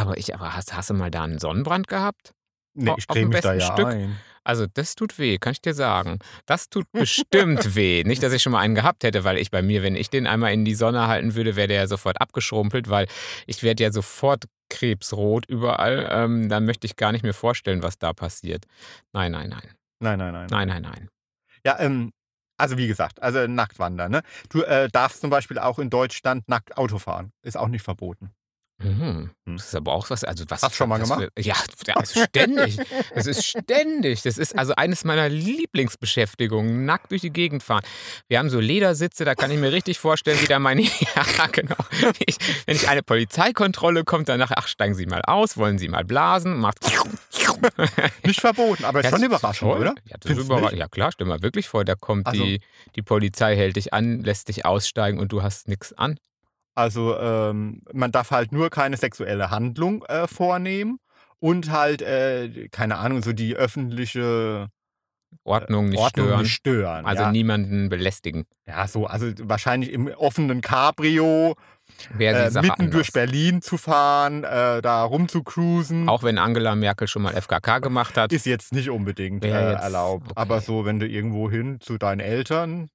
Aber ich, aber hast, hast du mal da einen Sonnenbrand gehabt? Nee, ich creme mich da besten ja Stück? ein. Also das tut weh, kann ich dir sagen. Das tut bestimmt weh. Nicht, dass ich schon mal einen gehabt hätte, weil ich bei mir, wenn ich den einmal in die Sonne halten würde, wäre der ja sofort abgeschrumpelt, weil ich werde ja sofort krebsrot überall. Ähm, dann möchte ich gar nicht mehr vorstellen, was da passiert. Nein, nein, nein. Nein, nein, nein. Nein, nein, nein. Ja, ähm, also wie gesagt, also nackt wandern. Ne? Du äh, darfst zum Beispiel auch in Deutschland nackt Auto fahren. Ist auch nicht verboten. Mhm. Hm. Das ist aber auch was, also was. Hast du schon mal gemacht? Für, ja, also ständig. Das ist ständig. Das ist also eines meiner Lieblingsbeschäftigungen, nackt durch die Gegend fahren. Wir haben so Ledersitze, da kann ich mir richtig vorstellen, wie da meine, ja genau. Ich, wenn ich eine Polizeikontrolle kommt, danach, ach, steigen Sie mal aus, wollen Sie mal blasen, macht. Nicht verboten, aber ist schon das ist überraschend, oder? Ja, das ist Findest du überraschend. ja klar, stell mal wirklich vor, da kommt Also- die, die Polizei, hält dich an, lässt dich aussteigen und du hast nichts an. Also ähm, man darf halt nur keine sexuelle Handlung äh, vornehmen und halt, äh, keine Ahnung, so die öffentliche Ordnung nicht Ordnung stören. nicht stören. Also ja. niemanden belästigen. ja, so, also wahrscheinlich im offenen Cabrio äh, mitten durch anders. Berlin zu fahren, äh, da rumzucruisen. Auch wenn Angela Merkel schon mal FKK gemacht hat. ist jetzt nicht unbedingt äh, jetzt- erlaubt. okay. Aber so, wenn du irgendwo hin zu deinen Eltern,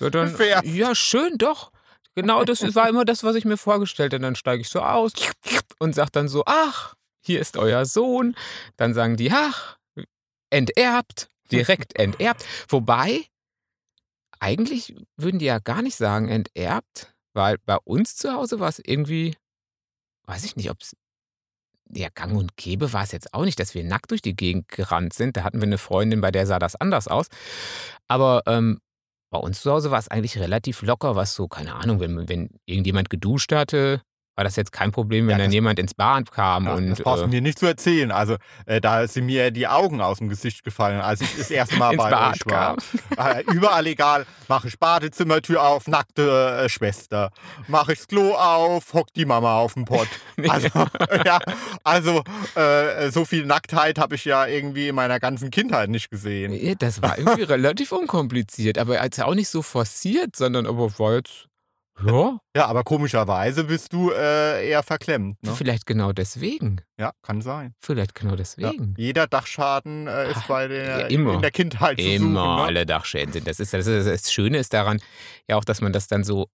Ja, dann, fährst. ja, schön, doch. Genau, das war immer das, was ich mir vorgestellt habe. Dann steige ich so aus und sage dann so, ach, hier ist euer Sohn. Dann sagen die, ach, enterbt, direkt enterbt. Wobei, eigentlich würden die ja gar nicht sagen enterbt, weil bei uns zu Hause war es irgendwie, weiß ich nicht, ob es, ja, gang und gäbe war es jetzt auch nicht, dass wir nackt durch die Gegend gerannt sind. Da hatten wir eine Freundin, bei der sah das anders aus. Aber ähm, bei uns zu Hause war es eigentlich relativ locker, was so, keine Ahnung, wenn, wenn irgendjemand geduscht hatte, war das jetzt kein Problem, wenn Ja, dann jemand ins Bad kam ja, und das brauchst du äh, mir nicht zu erzählen. Also äh, da sind mir die Augen aus dem Gesicht gefallen, als ich das erste Mal bei Bad euch war. kam. Äh, überall egal, mache ich Badezimmertür auf, nackte äh, Schwester. Mache ich das Klo auf, hockt die Mama auf dem Pott. Also, ja, also äh, so viel Nacktheit habe ich ja irgendwie in meiner ganzen Kindheit nicht gesehen. Das war irgendwie relativ unkompliziert, aber jetzt auch nicht so forciert, sondern aber war jetzt, ja, Ja, aber komischerweise bist du äh, eher verklemmt. Ne? vielleicht genau deswegen. Ja, kann sein. Vielleicht genau Ja. deswegen. Jeder Dachschaden äh, ist bei der, ja, immer. in der Kindheit zu Immer suchen. Ne? alle Dachschäden sind. Das, ist, das, ist, das Schöne ist daran ja auch, dass man das dann so,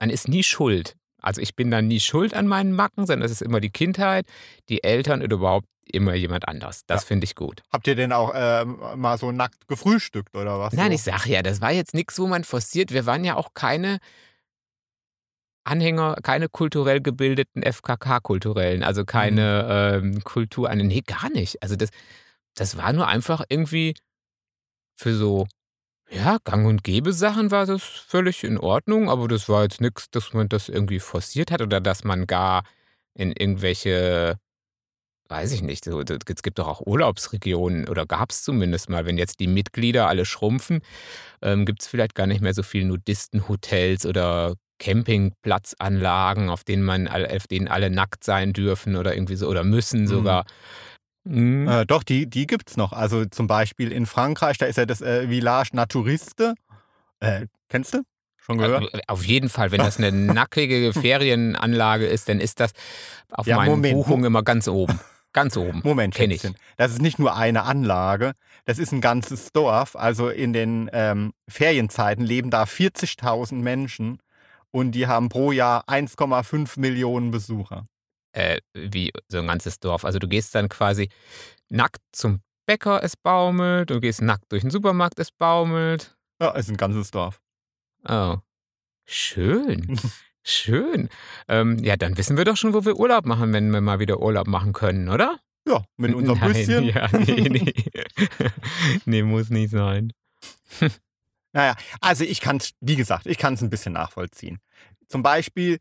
man ist nie schuld. Also ich bin dann nie schuld an meinen Macken, sondern es ist immer die Kindheit, die Eltern oder überhaupt immer jemand anders. Das Ja. finde ich gut. Habt ihr denn auch ähm, mal so nackt gefrühstückt oder was? Nein, so? ich sage ja, das war jetzt nichts, wo man forciert. Wir waren ja auch keine Anhänger, keine kulturell gebildeten FKK-Kulturellen, also keine ähm, Kultur, eine, nee, gar nicht. Also das, das war nur einfach irgendwie für so, ja, Gang- und Gäbe-Sachen war das völlig in Ordnung, aber das war jetzt nichts, dass man das irgendwie forciert hat oder dass man gar in irgendwelche, weiß ich nicht, so, es gibt doch auch Urlaubsregionen oder gab es zumindest mal, wenn jetzt die Mitglieder alle schrumpfen, ähm, gibt es vielleicht gar nicht mehr so viele Nudistenhotels oder Campingplatzanlagen, auf denen man auf denen alle nackt sein dürfen oder irgendwie so oder müssen sogar. Mhm. Äh, doch, die, die gibt es noch. Also zum Beispiel in Frankreich, da ist ja das äh, Village Naturiste. Äh, kennst du? Schon gehört? Also, Auf jeden Fall, wenn das eine nackige Ferienanlage ist, dann ist das auf Ja, meinen Moment, Buchungen immer ganz oben. Ganz oben. Moment, kenn ich. Das ist nicht nur eine Anlage, das ist ein ganzes Dorf. Also in den ähm, Ferienzeiten leben da 40.000 Menschen und die haben pro Jahr 1,5 Millionen Besucher. Äh, wie so ein ganzes Dorf. Also du gehst dann quasi nackt zum Bäcker, es baumelt, du gehst nackt durch den Supermarkt, es baumelt. Ja, ist ein ganzes Dorf. Oh. Schön. Schön. Ähm, ja, dann wissen wir doch schon, wo wir Urlaub machen, wenn wir mal wieder Urlaub machen können, oder? Ja, mit unserem Nein, Büsschen. Ja, nee, nee. nee, muss nicht sein. Naja, also ich kann es, wie gesagt, ich kann es ein bisschen nachvollziehen. Zum Beispiel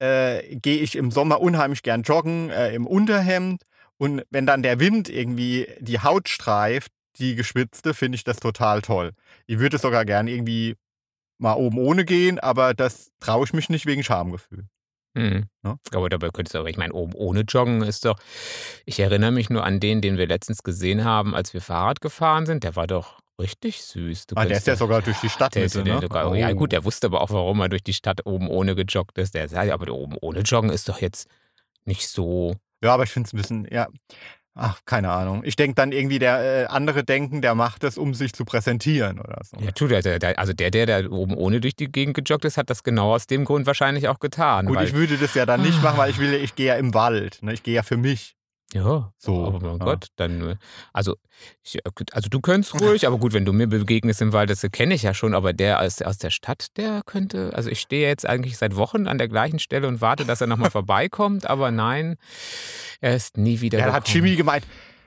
äh, gehe ich im Sommer unheimlich gern joggen äh, im Unterhemd und wenn dann der Wind irgendwie die Haut streift, die geschwitzte, finde ich das total toll. Ich würde sogar gern irgendwie mal oben ohne gehen, aber das traue ich mich nicht wegen Schamgefühl. Hm. Ja. Aber dabei könntest du aber, ich meine, oben ohne Joggen ist doch. Ich erinnere mich nur an den, den wir letztens gesehen haben, als wir Fahrrad gefahren sind. Der war doch richtig süß. Du Ah, der ist ja sogar durch die Stadt Der ist mit, ja ne? sogar, Ja, Oh. gut, der wusste aber auch, warum er durch die Stadt oben ohne gejoggt ist. Der sagt, ja, aber oben ohne Joggen ist doch jetzt nicht so. Ja, aber ich finde es ein bisschen, ja, ach, keine Ahnung. Ich denke dann irgendwie, der äh, andere denken, der macht das, um sich zu präsentieren oder so. Ja, tut er. Also der, der, der oben ohne durch die Gegend gejoggt ist, hat das genau aus dem Grund wahrscheinlich auch getan. Gut, ich würde das ja dann nicht machen, weil ich will, ich gehe ja im Wald. Ne? Ich gehe ja für mich. Ja, So, aber mein ja. Gott, dann, äh, also, ich, äh, also du könntest ruhig, aber gut, wenn du mir begegnest im Wald, das kenne ich ja schon, aber der aus, aus der Stadt, der könnte, also ich stehe jetzt eigentlich seit Wochen an der gleichen Stelle und warte, dass er nochmal vorbeikommt, aber nein, er ist nie wieder Ja, da hat. Jimmy gemeint,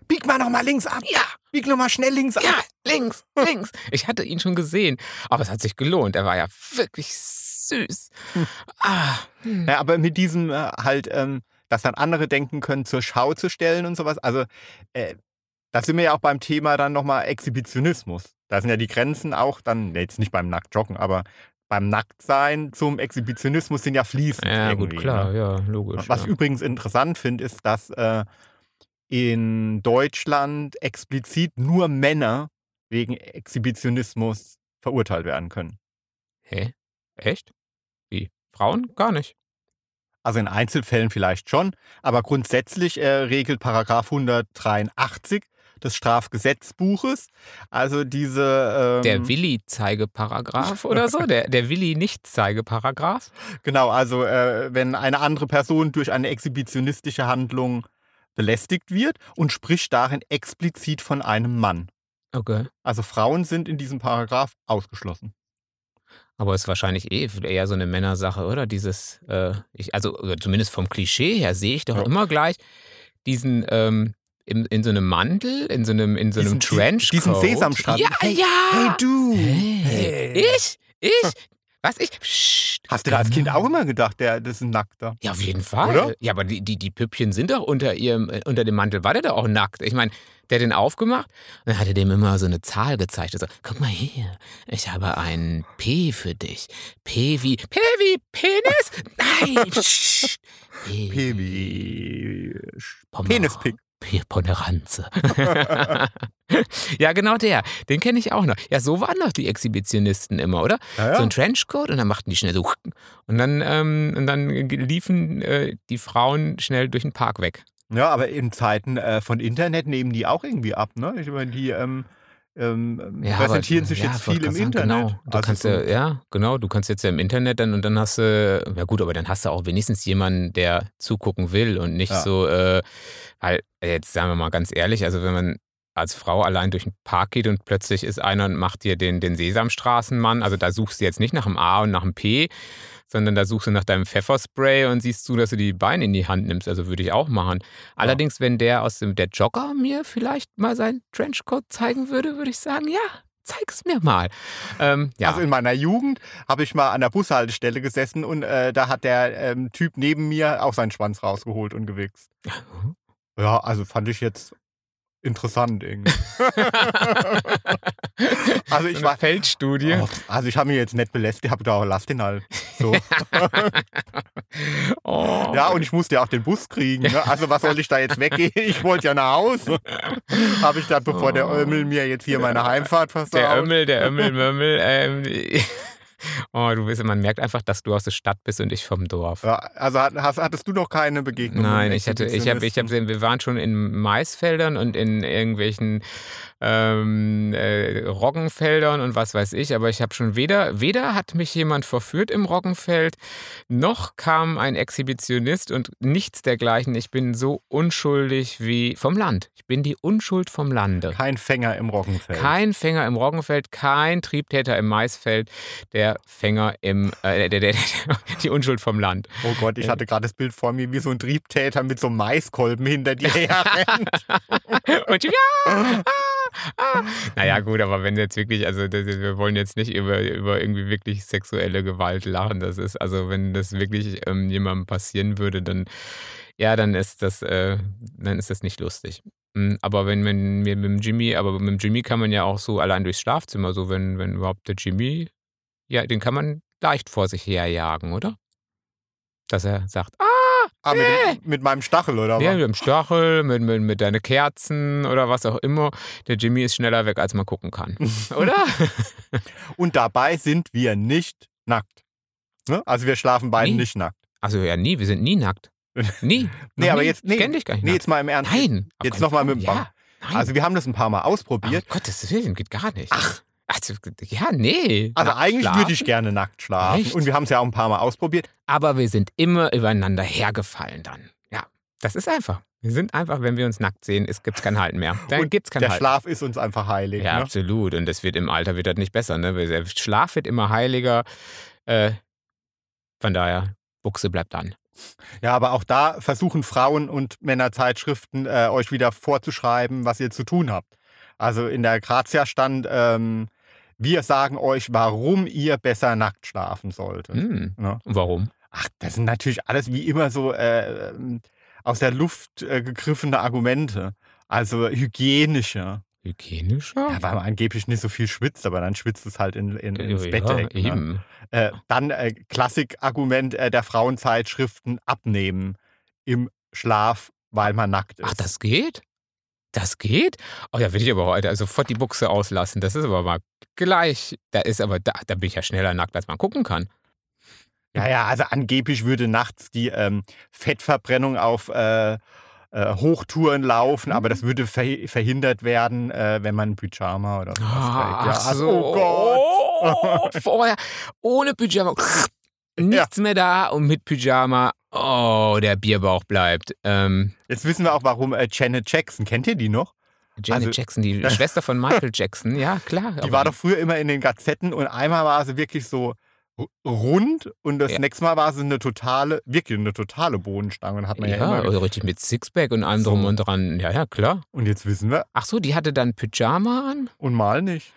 bieg mal noch mal links ab. Ja, Bieg noch mal schnell links ab. ja, links, links. Ich hatte ihn schon gesehen, aber es hat sich gelohnt. Er war ja wirklich süß. Ah, hm. Ja, aber mit diesem äh, halt, ähm, dass dann andere denken können, zur Schau zu stellen und sowas. Also, äh, da sind wir ja auch beim Thema dann nochmal Exhibitionismus. Da sind ja die Grenzen auch dann, ne, jetzt nicht beim Nacktjoggen, aber beim Nacktsein zum Exhibitionismus sind ja fließend. Ja, gut, klar, Ne? ja, logisch. Was ich ja. übrigens interessant finde, ist, dass äh, in Deutschland explizit nur Männer wegen Exhibitionismus verurteilt werden können. Hä? Echt? Wie? Frauen? Gar nicht. Also in Einzelfällen vielleicht schon, aber grundsätzlich äh, regelt Paragraph 183 des Strafgesetzbuches, also diese... Ähm, Der Willi-Zeigeparagraph oder so? Der, der Willi-Nicht-Zeigeparagraph? Genau, also äh, wenn eine andere Person durch eine exhibitionistische Handlung belästigt wird und spricht darin explizit von einem Mann. Okay. Also Frauen sind in diesem Paragraph ausgeschlossen. Aber ist wahrscheinlich eh eher so eine Männersache, oder? Dieses, äh, ich, also zumindest vom Klischee her sehe ich doch Ja. immer gleich diesen ähm, in, in so einem Mantel, in so einem, in so einem Diesen- Trenchcoat. diesen Sesamstrahl. Ja, Hey, ja. Hey du! Hey, Hey. Ich? Ich? Was? Ich? Psst. Hast du da als Kind auch immer gedacht, der, das ist ein Nackter? Ja, auf jeden Fall. Oder? Ja, aber die, die, die Püppchen sind doch unter ihrem, äh, unter dem Mantel, war der doch auch nackt. Ich meine, der hat den aufgemacht und dann hat er dem immer so eine Zahl gezeigt. So, guck mal hier, ich habe ein P für dich. P wie, P wie Penis? Nein. P Baby. Pommer. Penispick. P Poneranze. ja, genau der. Den kenne ich auch noch. Ja, so waren doch die Exhibitionisten immer, oder? Ja, ja. so ein Trenchcoat und dann machten die schnell so und dann, ähm, und dann liefen äh, die Frauen schnell durch den Park weg. Ja, aber in Zeiten äh, von Internet nehmen die auch irgendwie ab, ne? Ich meine, die ähm, ähm, Ja, präsentieren aber, sich ja, jetzt viel im sagen, Internet. Genau, du Also kannst so- ja, ja, genau, du kannst jetzt ja im Internet dann und dann hast du, ja gut, aber dann hast du auch wenigstens jemanden, der zugucken will und nicht Ja. so, äh, weil, jetzt sagen wir mal ganz ehrlich, also wenn man als Frau allein durch den Park geht und plötzlich ist einer und macht dir den, den Sesamstraßenmann, also da suchst du jetzt nicht nach dem A und nach dem P, sondern da suchst du nach deinem Pfefferspray und siehst zu, dass du die Beine in die Hand nimmst. Also würde ich auch machen. Allerdings, wenn der aus dem der Jogger mir vielleicht mal seinen Trenchcoat zeigen würde, würde ich sagen, ja, zeig's mir mal. Ähm, ja. Also in meiner Jugend habe ich mal an der Bushaltestelle gesessen und äh, da hat der ähm, Typ neben mir auch seinen Schwanz rausgeholt und gewichst. Ja, also fand ich jetzt interessant irgendwie. also ich so war. Feldstudie. Oh, also ich habe mich jetzt nicht belästigt, ich habe gedacht, lass den halt. So. oh. Ja, und ich musste ja auch den Bus kriegen. Ne? Also was soll ich da jetzt weggehen? Ich wollte ja nach Hause. Habe ich dann, bevor der Oh. Ömmel mir jetzt hier meine Heimfahrt versaut. der Ömmel, der Ömmel, Mömmel. Ähm, oh, du weißt, man merkt einfach, dass du aus der Stadt bist und ich vom Dorf. Ja, also hast, hattest du noch keine Begegnung? Nein, ich hatte, ich habe, ich habe, wir waren schon in Maisfeldern und in irgendwelchen ähm, äh, Roggenfeldern und was weiß ich, aber ich habe schon weder, weder hat mich jemand verführt im Roggenfeld, noch kam ein Exhibitionist und nichts dergleichen. Ich bin so unschuldig wie vom Land. Ich bin die Unschuld vom Lande. Kein Fänger im Roggenfeld. Kein Fänger im Roggenfeld, kein Triebtäter im Maisfeld, der Fänger im, äh, der, der, der, die Unschuld vom Land. Oh Gott, ich hatte gerade das Bild vor mir, wie so ein Triebtäter mit so einem Maiskolben hinter dir herrennt. Und ja, ah. Naja, gut, aber wenn jetzt wirklich, also das, wir wollen jetzt nicht über, über irgendwie wirklich sexuelle Gewalt lachen. Das ist, also wenn das wirklich ähm, jemandem passieren würde, dann ja, dann ist das, äh, dann ist das nicht lustig. Mm, Aber wenn, mir mit dem Jimmy, aber mit dem Jimmy kann man ja auch so allein durchs Schlafzimmer, so wenn, wenn überhaupt der Jimmy, ja, den kann man leicht vor sich herjagen, oder? Dass er sagt, ah, Ah, mit, mit meinem Stachel, oder ja, was? mit dem Stachel, mit, mit, mit deinen Kerzen oder was auch immer. Der Jimmy ist schneller weg, als man gucken kann. Oder? Und dabei sind wir nicht nackt. Ne? Also wir schlafen beide Nee. nicht nackt. Also ja, nie, wir sind nie nackt. Nie. Nee, aber nie. jetzt- Ich nee. kenn dich gar nicht. Nee, nackt. jetzt mal im Ernst. Nein. Jetzt keinen noch mal Fall. mit dem ja. Nein. Also wir haben das ein paar Mal ausprobiert. Ach, Gottes Willen, geht gar nicht. Ach. Also, ja, nee. Also Nackt eigentlich schlafen? würde ich gerne nackt schlafen. Echt? Und wir haben es ja auch ein paar Mal ausprobiert. Aber wir sind immer übereinander hergefallen dann. Ja. Das ist einfach. Wir sind einfach, wenn wir uns nackt sehen, es gibt kein Halten mehr. Dann Und gibt es kein Der Halten. Schlaf ist uns einfach heilig. Ja, ne? absolut. Und das wird im Alter wird das nicht besser. Ne? Der Schlaf wird immer heiliger. Äh, von daher, Buchse bleibt an. ja, aber auch da versuchen Frauen- und Männerzeitschriften äh, euch wieder vorzuschreiben, was ihr zu tun habt. Also in der Grazia stand, ähm, wir sagen euch, warum ihr besser nackt schlafen solltet. Hm. Ne? Und Warum? Ach, das sind natürlich alles wie immer so äh, ähm, aus der Luft äh, gegriffene Argumente. Also hygienische. Hygienischer? Ja, weil man angeblich nicht so viel schwitzt, aber dann schwitzt es halt in, in, ins ja, Betteck. Ne? eben. Äh, dann äh, Klassikargument äh, der Frauenzeitschriften abnehmen im Schlaf, weil man nackt ist. Ach, das geht? Das geht? Oh, da will ich aber heute sofort die Buchse auslassen. Das ist aber mal gleich. Da ist aber, da, da bin ich ja schneller nackt, als man gucken kann. ja, ja, also angeblich würde nachts die ähm, Fettverbrennung auf äh, äh, Hochtouren laufen, aber Mhm. das würde verhi- verhindert werden, äh, wenn man Pyjama oder sowas Ah, trägt. Ja, ach also, so. oh Gott. Oh, vorher ohne Pyjama. Nichts mehr da und mit Pyjama. Oh, der Bierbauch bleibt. Ähm, Jetzt wissen wir auch, warum äh, Janet Jackson, kennt ihr die noch? Janet Also- Jackson, die Schwester von Michael Jackson, ja klar. Die war doch früher immer in den Gazetten und einmal war sie wirklich so rund und das Ja. nächste Mal war sie eine totale, wirklich eine totale Bodenstange und hat man ja, ja, immer. richtig mit Sixpack und allem So. drum und dran. Ja, ja, klar. Und jetzt wissen wir, Ach so, die hatte dann Pyjama an? und mal nicht.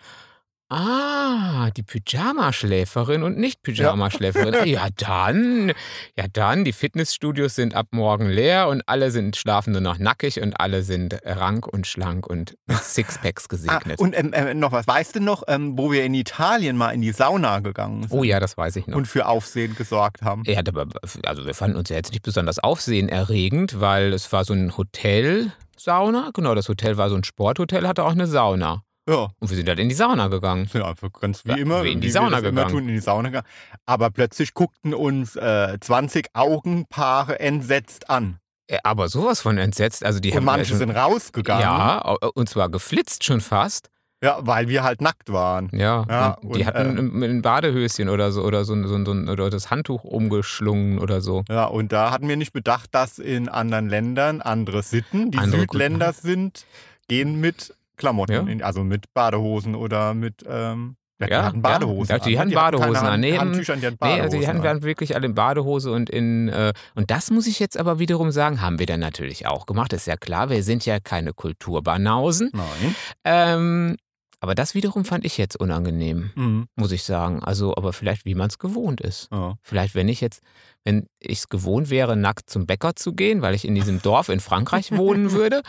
Ah, die Pyjama-Schläferin und nicht Pyjama-Schläferin. Ja. dann, ja dann, die Fitnessstudios sind ab morgen leer und alle sind schlafen nur noch nackig und alle sind rank und schlank und mit Sixpacks Ah, gesegnet. und ähm, ähm, noch was, weißt du noch, ähm, wo wir in Italien mal in die Sauna gegangen sind oh ja, das weiß ich noch. und für Aufsehen gesorgt haben? Ja, aber also wir fanden uns ja jetzt nicht besonders aufsehenerregend, weil es war so ein Hotel-Sauna. Genau, das Hotel war so ein Sporthotel, hatte auch eine Sauna. Ja, Und wir sind halt in die Sauna gegangen. sind einfach ganz wie Ja, immer, wie in die Sauna gegangen. tun, in die Sauna gegangen. Aber plötzlich guckten uns äh, 20 Augenpaare entsetzt an. Äh, Aber sowas von entsetzt. Also die Und haben manche sind rausgegangen. Ja, und zwar geflitzt schon fast. Ja, weil wir halt nackt waren. Ja, Ja, und die und, hatten äh, ein- Badehöschen oder so oder so, so, so oder das Handtuch umgeschlungen oder so. Ja, und da hatten wir nicht bedacht, dass in anderen Ländern andere Sitten, die Andere Südländer sind, gehen mit Klamotten, Ja. in, also mit Badehosen oder mit, ähm, ja, die hatten. Badehosen. Ja, die an, hatten ne? Badehosen an. Nee, hatten Nee, also die hatten an. wirklich alle in Badehose und in äh, und das muss ich jetzt aber wiederum sagen, haben wir dann natürlich auch gemacht. Ist ja klar, wir sind ja keine Kulturbanausen. Nein. Ähm, aber das wiederum fand ich jetzt unangenehm, Mhm. muss ich sagen. Also, aber vielleicht wie man es gewohnt ist. Ja. Vielleicht, wenn ich jetzt, wenn ich es gewohnt wäre, nackt zum Bäcker zu gehen, weil ich in diesem Dorf in Frankreich wohnen würde,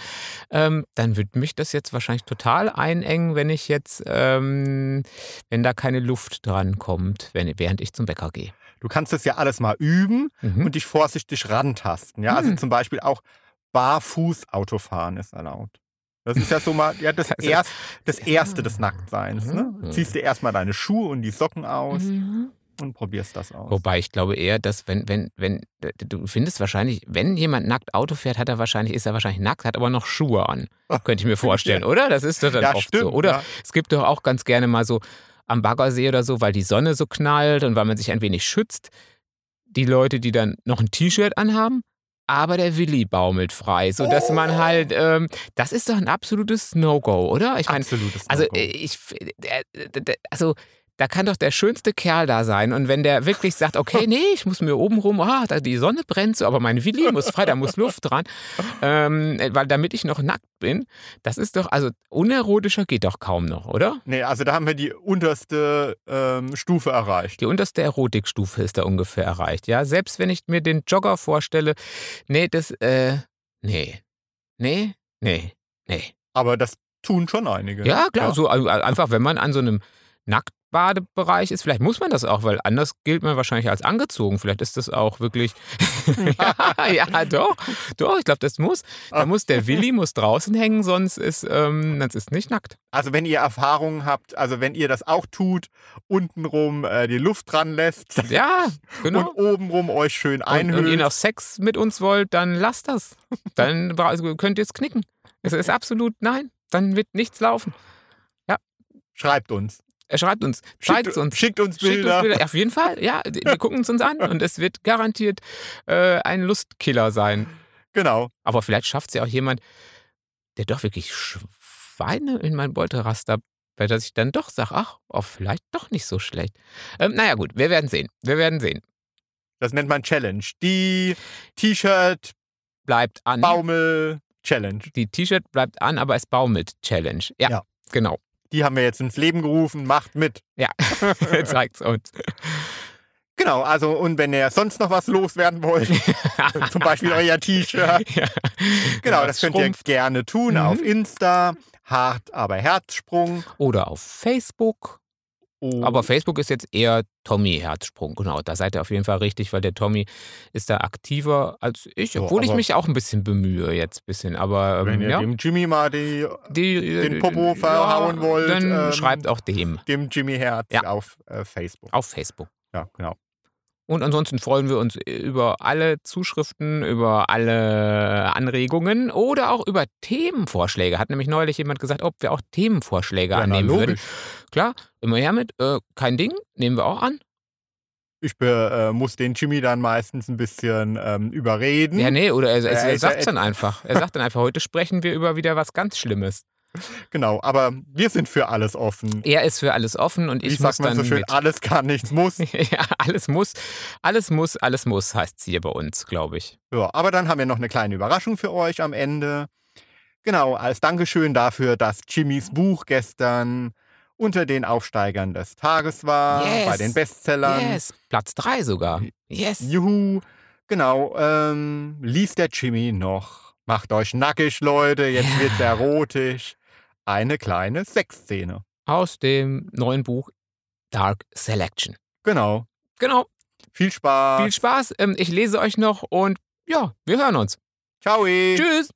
ähm, dann würde mich das jetzt wahrscheinlich total einengen, wenn ich jetzt, ähm, wenn da keine Luft dran kommt, wenn, während ich zum Bäcker gehe. Du kannst das ja alles mal üben Mhm. und dich vorsichtig rantasten. Ja, also Mhm. zum Beispiel auch barfuß Autofahren ist erlaubt. Das ist ja so mal ja, das, erst, das Erste des Nacktseins. Ne? Mhm. Ziehst dir erstmal deine Schuhe und die Socken aus Mhm. und probierst das aus. Wobei ich glaube eher, dass wenn, wenn, wenn, du findest wahrscheinlich, wenn jemand nackt Auto fährt, hat er wahrscheinlich, ist er wahrscheinlich nackt, hat aber noch Schuhe an. Könnte ich mir vorstellen, oder? Das ist doch dann Ja, oft stimmt, so. Oder ja. es gibt doch auch ganz gerne mal so am Baggersee oder so, weil die Sonne so knallt und weil man sich ein wenig schützt, die Leute, die dann noch ein T-Shirt anhaben, aber der Willi baumelt frei, sodass man halt, ähm, das ist doch ein absolutes No-Go, oder? Ich meine, Absolutes also No-Go. äh, ich, äh, äh, also da kann doch der schönste Kerl da sein und wenn der wirklich sagt, okay, nee, ich muss mir oben rum, ah, da die Sonne brennt so, aber mein Willi muss frei, da muss Luft dran, ähm, weil damit ich noch nackt bin, das ist doch, also unerotischer geht doch kaum noch, oder? Nee, also da haben wir die unterste ähm, Stufe erreicht. Die unterste Erotikstufe ist da ungefähr erreicht, ja. Selbst wenn ich mir den Jogger vorstelle, nee, das, äh, nee, nee, nee, nee. Aber das tun schon einige. Ja, klar, so also einfach, wenn man an so einem Nacktbadebereich ist, vielleicht muss man das auch, weil anders gilt man wahrscheinlich als angezogen. Vielleicht ist das auch wirklich. ja, ja, doch, doch, ich glaube, das muss. Da muss der Willi muss draußen hängen, sonst ist, ähm, ist nicht nackt. Also wenn ihr Erfahrungen habt, also wenn ihr das auch tut, untenrum äh, die Luft dran lässt Ja, genau. und obenrum euch schön Und, und ihr einhüllt. noch Sex mit uns wollt, dann lasst das. Dann also könnt ihr es knicken. Es ist absolut nein. Dann wird nichts laufen. Schreibt uns. Er schreibt uns, zeigt es uns. Schickt uns Schickt Bilder. uns Bilder. Auf jeden Fall, ja. Wir gucken es uns an und es wird garantiert äh, ein Lustkiller sein. Genau. Aber vielleicht schafft es ja auch jemand, der doch wirklich Schweine in mein Beutelraster, weil dass ich dann doch sage, ach, oh, vielleicht doch nicht so schlecht. Ähm, naja gut, wir werden sehen. Wir werden sehen. Das nennt man Challenge. Die T-Shirt Bleibt an. Baumel Challenge. Die T-Shirt bleibt an, aber es baumelt Challenge. Ja, Ja. genau. Die haben wir jetzt ins Leben gerufen. Macht mit. Ja, zeigt's uns. Genau, also und wenn ihr sonst noch was loswerden wollt, zum Beispiel euer T-Shirt, ja. genau, Ja, das könnt ihr schrumpft. gerne tun Mhm. auf Insta, hart aber Herzsprung. Oder auf Facebook. Oh, Aber Facebook ist jetzt eher Tommy Herzsprung. Genau, da seid ihr auf jeden Fall richtig, weil der Tommy ist da aktiver als ich, So, obwohl ich mich auch ein bisschen bemühe jetzt ein bisschen. Aber wenn ähm, ihr ja, dem Jimmy mal die, die, den Popo verhauen wollt, dann ähm, schreibt auch dem dem Jimmy Herz Ja. auf äh, Facebook. auf Facebook. Ja, genau. Und ansonsten freuen wir uns über alle Zuschriften, über alle Anregungen oder auch über Themenvorschläge. Hat nämlich neulich jemand gesagt, ob wir auch Themenvorschläge Ja, na, annehmen würden. logisch. Klar, immer her mit. Äh, kein Ding, nehmen wir auch an. Ich äh, muss den Jimmy dann meistens ein bisschen ähm, überreden. Ja, nee, oder er, er, er ja sagt dann einfach. Er sagt dann einfach, heute sprechen wir über wieder was ganz Schlimmes. Genau, aber wir sind für alles offen. Er ist für alles offen und Wie ich sagt muss man dann so schön, mit. alles kann, nichts muss. ja, alles muss, alles muss, alles muss, heißt es hier bei uns, glaube ich. Ja, aber dann haben wir noch eine kleine Überraschung für euch am Ende. Genau, als Dankeschön dafür, dass Jimmys Buch gestern unter den Aufsteigern des Tages war, Yes. bei den Bestsellern. Yes, Platz drei sogar. Yes. Juhu. Genau, ähm, liest der Jimmy noch. Macht euch nackig, Leute, jetzt Ja. wird's erotisch. Eine kleine Sexszene. Aus dem neuen Buch Dark Selection. Genau. Genau. Viel Spaß. Viel Spaß. Ähm, ich lese euch noch und ja, wir hören uns. Ciao. Tschüss.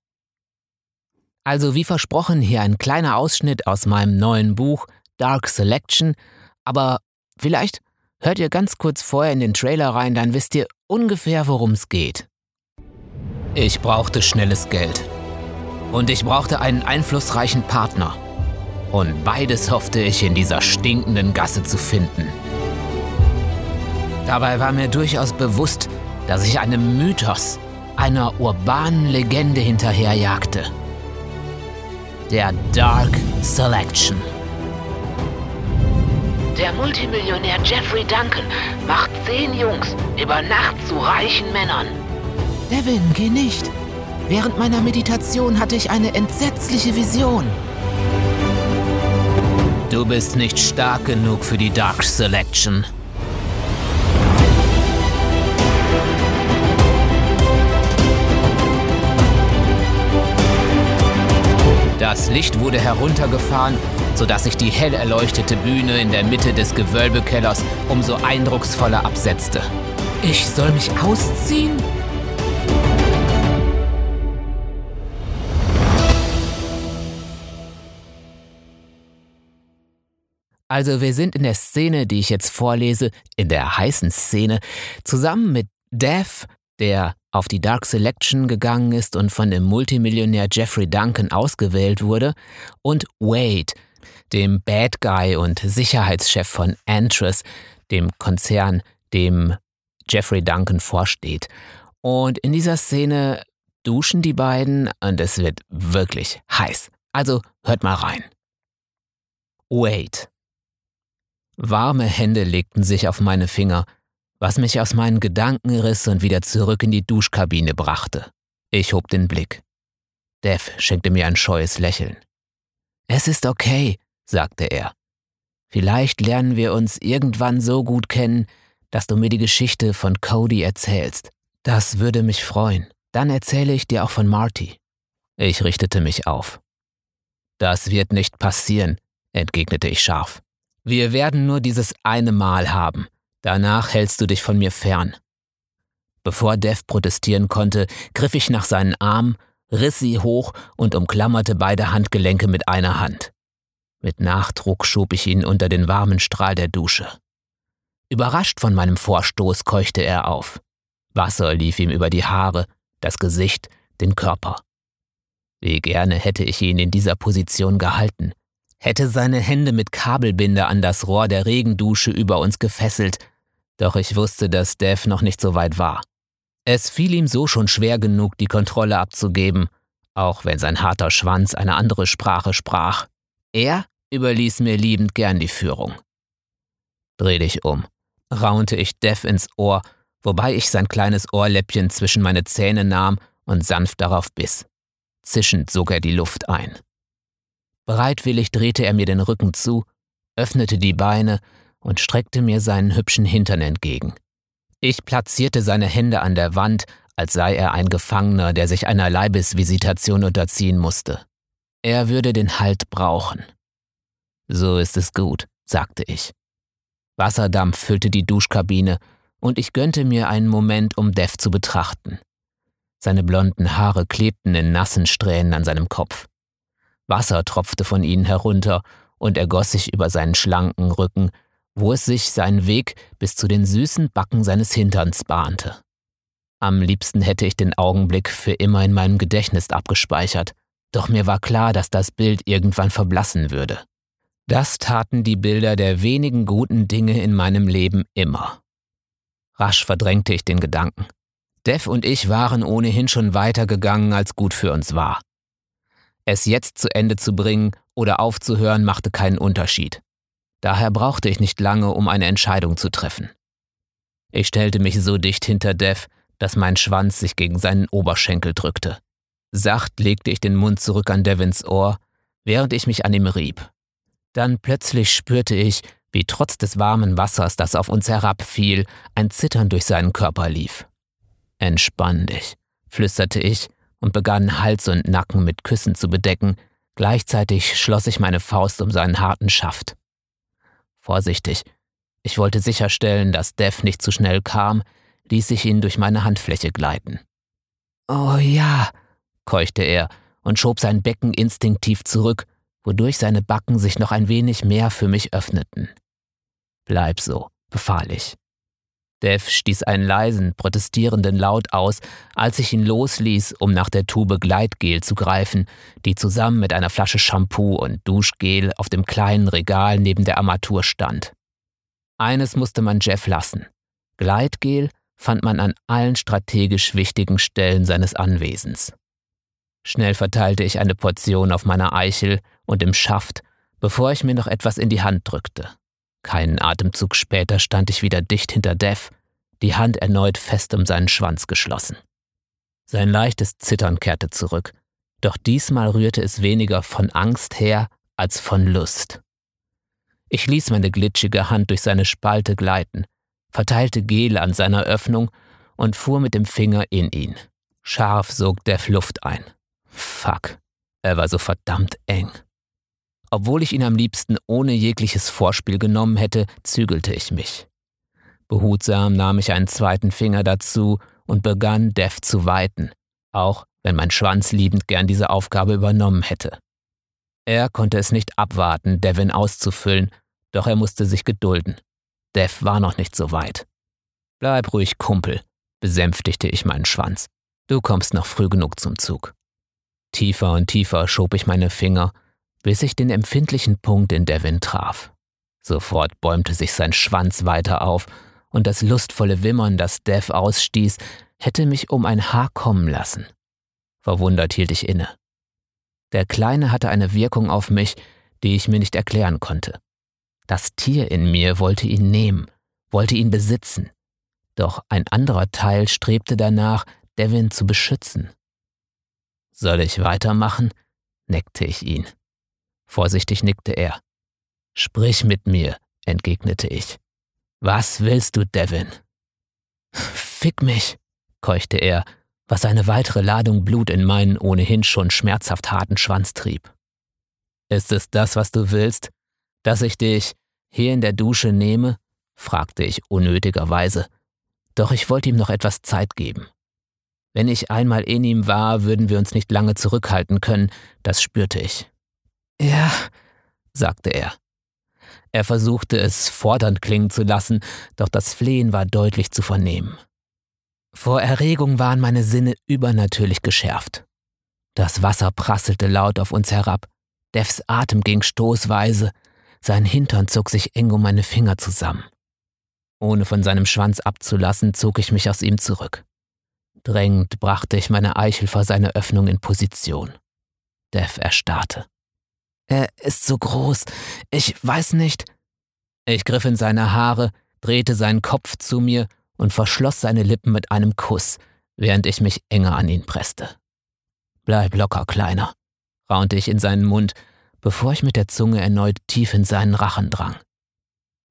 Also wie versprochen, hier ein kleiner Ausschnitt aus meinem neuen Buch Dark Selection. Aber vielleicht hört ihr ganz kurz vorher in den Trailer rein, dann wisst ihr ungefähr, worum es geht. Ich brauchte schnelles Geld. Und ich brauchte einen einflussreichen Partner. Und beides hoffte ich in dieser stinkenden Gasse zu finden. Dabei war mir durchaus bewusst, dass ich einem Mythos, einer urbanen Legende hinterherjagte der Dark Selection. Der Multimillionär Jeffrey Duncan macht zehn Jungs über Nacht zu reichen Männern. Devin, geh nicht. Während meiner Meditation hatte ich eine entsetzliche Vision. Du bist nicht stark genug für die Dark Selection. Das Licht wurde heruntergefahren, sodass sich die hell erleuchtete Bühne in der Mitte des Gewölbekellers umso eindrucksvoller absetzte. Ich soll mich ausziehen? Also wir sind in der Szene, die ich jetzt vorlese, in der heißen Szene, zusammen mit Dev, der auf die Dark Selection gegangen ist und von dem Multimillionär Jeffrey Duncan ausgewählt wurde, und Wade, dem Bad Guy und Sicherheitschef von Antris, dem Konzern, dem Jeffrey Duncan vorsteht. Und in dieser Szene duschen die beiden und es wird wirklich heiß. Also hört mal rein. Wade. Warme Hände legten sich auf meine Finger, was mich aus meinen Gedanken riss und wieder zurück in die Duschkabine brachte. Ich hob den Blick. Dev schenkte mir ein scheues Lächeln. Es ist okay, sagte er. Vielleicht lernen wir uns irgendwann so gut kennen, dass du mir die Geschichte von Cody erzählst. Das würde mich freuen. Dann erzähle ich dir auch von Marty. Ich richtete mich auf. Das wird nicht passieren, entgegnete ich scharf. Wir werden nur dieses eine Mal haben. Danach hältst du dich von mir fern. Bevor Dev protestieren konnte, griff ich nach seinen Arm, riss sie hoch und umklammerte beide Handgelenke mit einer Hand. Mit Nachdruck schob ich ihn unter den warmen Strahl der Dusche. Überrascht von meinem Vorstoß keuchte er auf. Wasser lief ihm über die Haare, das Gesicht, den Körper. Wie gerne hätte ich ihn in dieser Position gehalten, hätte seine Hände mit Kabelbinder an das Rohr der Regendusche über uns gefesselt, doch ich wusste, dass Dev noch nicht so weit war. Es fiel ihm so schon schwer genug, die Kontrolle abzugeben, auch wenn sein harter Schwanz eine andere Sprache sprach. Er überließ mir liebend gern die Führung. Dreh dich um, raunte ich Dev ins Ohr, wobei ich sein kleines Ohrläppchen zwischen meine Zähne nahm und sanft darauf biss. Zischend sog er die Luft ein. Bereitwillig drehte er mir den Rücken zu, öffnete die Beine und streckte mir seinen hübschen Hintern entgegen. Ich platzierte seine Hände an der Wand, als sei er ein Gefangener, der sich einer Leibesvisitation unterziehen musste. Er würde den Halt brauchen. So ist es gut, sagte ich. Wasserdampf füllte die Duschkabine und ich gönnte mir einen Moment, um Dev zu betrachten. Seine blonden Haare klebten in nassen Strähnen an seinem Kopf. Wasser tropfte von ihnen herunter und ergoss sich über seinen schlanken Rücken, wo es sich seinen Weg bis zu den süßen Backen seines Hinterns bahnte. Am liebsten hätte ich den Augenblick für immer in meinem Gedächtnis abgespeichert, doch mir war klar, dass das Bild irgendwann verblassen würde. Das taten die Bilder der wenigen guten Dinge in meinem Leben immer. Rasch verdrängte ich den Gedanken. Dev und ich waren ohnehin schon weitergegangen, als gut für uns war. Es jetzt zu Ende zu bringen oder aufzuhören machte keinen Unterschied. Daher brauchte ich nicht lange, um eine Entscheidung zu treffen. Ich stellte mich so dicht hinter Dev, dass mein Schwanz sich gegen seinen Oberschenkel drückte. Sacht legte ich den Mund zurück an Devins Ohr, während ich mich an ihm rieb. Dann plötzlich spürte ich, wie trotz des warmen Wassers, das auf uns herabfiel, ein Zittern durch seinen Körper lief. Entspann dich, flüsterte ich und begann Hals und Nacken mit Küssen zu bedecken, gleichzeitig schloss ich meine Faust um seinen harten Schaft. Vorsichtig, ich wollte sicherstellen, dass Dev nicht zu schnell kam, ließ ich ihn durch meine Handfläche gleiten. Oh ja, keuchte er und schob sein Becken instinktiv zurück, wodurch seine Backen sich noch ein wenig mehr für mich öffneten. Bleib so, befahl ich. Dev stieß einen leisen, protestierenden Laut aus, als ich ihn losließ, um nach der Tube Gleitgel zu greifen, die zusammen mit einer Flasche Shampoo und Duschgel auf dem kleinen Regal neben der Armatur stand. Eines musste man Jeff lassen. Gleitgel fand man an allen strategisch wichtigen Stellen seines Anwesens. Schnell verteilte ich eine Portion auf meiner Eichel und im Schaft, bevor ich mir noch etwas in die Hand drückte. Keinen Atemzug später stand ich wieder dicht hinter Dev, die Hand erneut fest um seinen Schwanz geschlossen. Sein leichtes Zittern kehrte zurück, doch diesmal rührte es weniger von Angst her als von Lust. Ich ließ meine glitschige Hand durch seine Spalte gleiten, verteilte Gel an seiner Öffnung und fuhr mit dem Finger in ihn. Scharf sog Dev Luft ein. Fuck, er war so verdammt eng. Obwohl ich ihn am liebsten ohne jegliches Vorspiel genommen hätte, zügelte ich mich. Behutsam nahm ich einen zweiten Finger dazu und begann, Dev zu weiten, auch wenn mein Schwanz liebend gern diese Aufgabe übernommen hätte. Er konnte es nicht abwarten, Devin auszufüllen, doch er musste sich gedulden. Dev war noch nicht so weit. Bleib ruhig, Kumpel, besänftigte ich meinen Schwanz. Du kommst noch früh genug zum Zug. Tiefer und tiefer schob ich meine Finger, bis ich den empfindlichen Punkt in Devin traf. Sofort bäumte sich sein Schwanz weiter auf, und das lustvolle Wimmern, das Dev ausstieß, hätte mich um ein Haar kommen lassen. Verwundert hielt ich inne. Der Kleine hatte eine Wirkung auf mich, die ich mir nicht erklären konnte. Das Tier in mir wollte ihn nehmen, wollte ihn besitzen. Doch ein anderer Teil strebte danach, Devin zu beschützen. Soll ich weitermachen? neckte ich ihn. Vorsichtig nickte er. Sprich mit mir, entgegnete ich. Was willst du, Devin? Fick mich, keuchte er, was eine weitere Ladung Blut in meinen ohnehin schon schmerzhaft harten Schwanz trieb. Ist es das, was du willst? Dass ich dich hier in der Dusche nehme? fragte ich unnötigerweise, doch ich wollte ihm noch etwas Zeit geben. Wenn ich einmal in ihm war, würden wir uns nicht lange zurückhalten können, das spürte ich. Ja, sagte er. Er versuchte es fordernd klingen zu lassen, doch das Flehen war deutlich zu vernehmen. Vor Erregung waren meine Sinne übernatürlich geschärft. Das Wasser prasselte laut auf uns herab, Devs Atem ging stoßweise, sein Hintern zog sich eng um meine Finger zusammen. Ohne von seinem Schwanz abzulassen, zog ich mich aus ihm zurück. Drängend brachte ich meine Eichel vor seine Öffnung in Position. Dev erstarrte. Er ist so groß. Ich weiß nicht. Ich griff in seine Haare, drehte seinen Kopf zu mir und verschloss seine Lippen mit einem Kuss, während ich mich enger an ihn presste. Bleib locker, Kleiner, raunte ich in seinen Mund, bevor ich mit der Zunge erneut tief in seinen Rachen drang.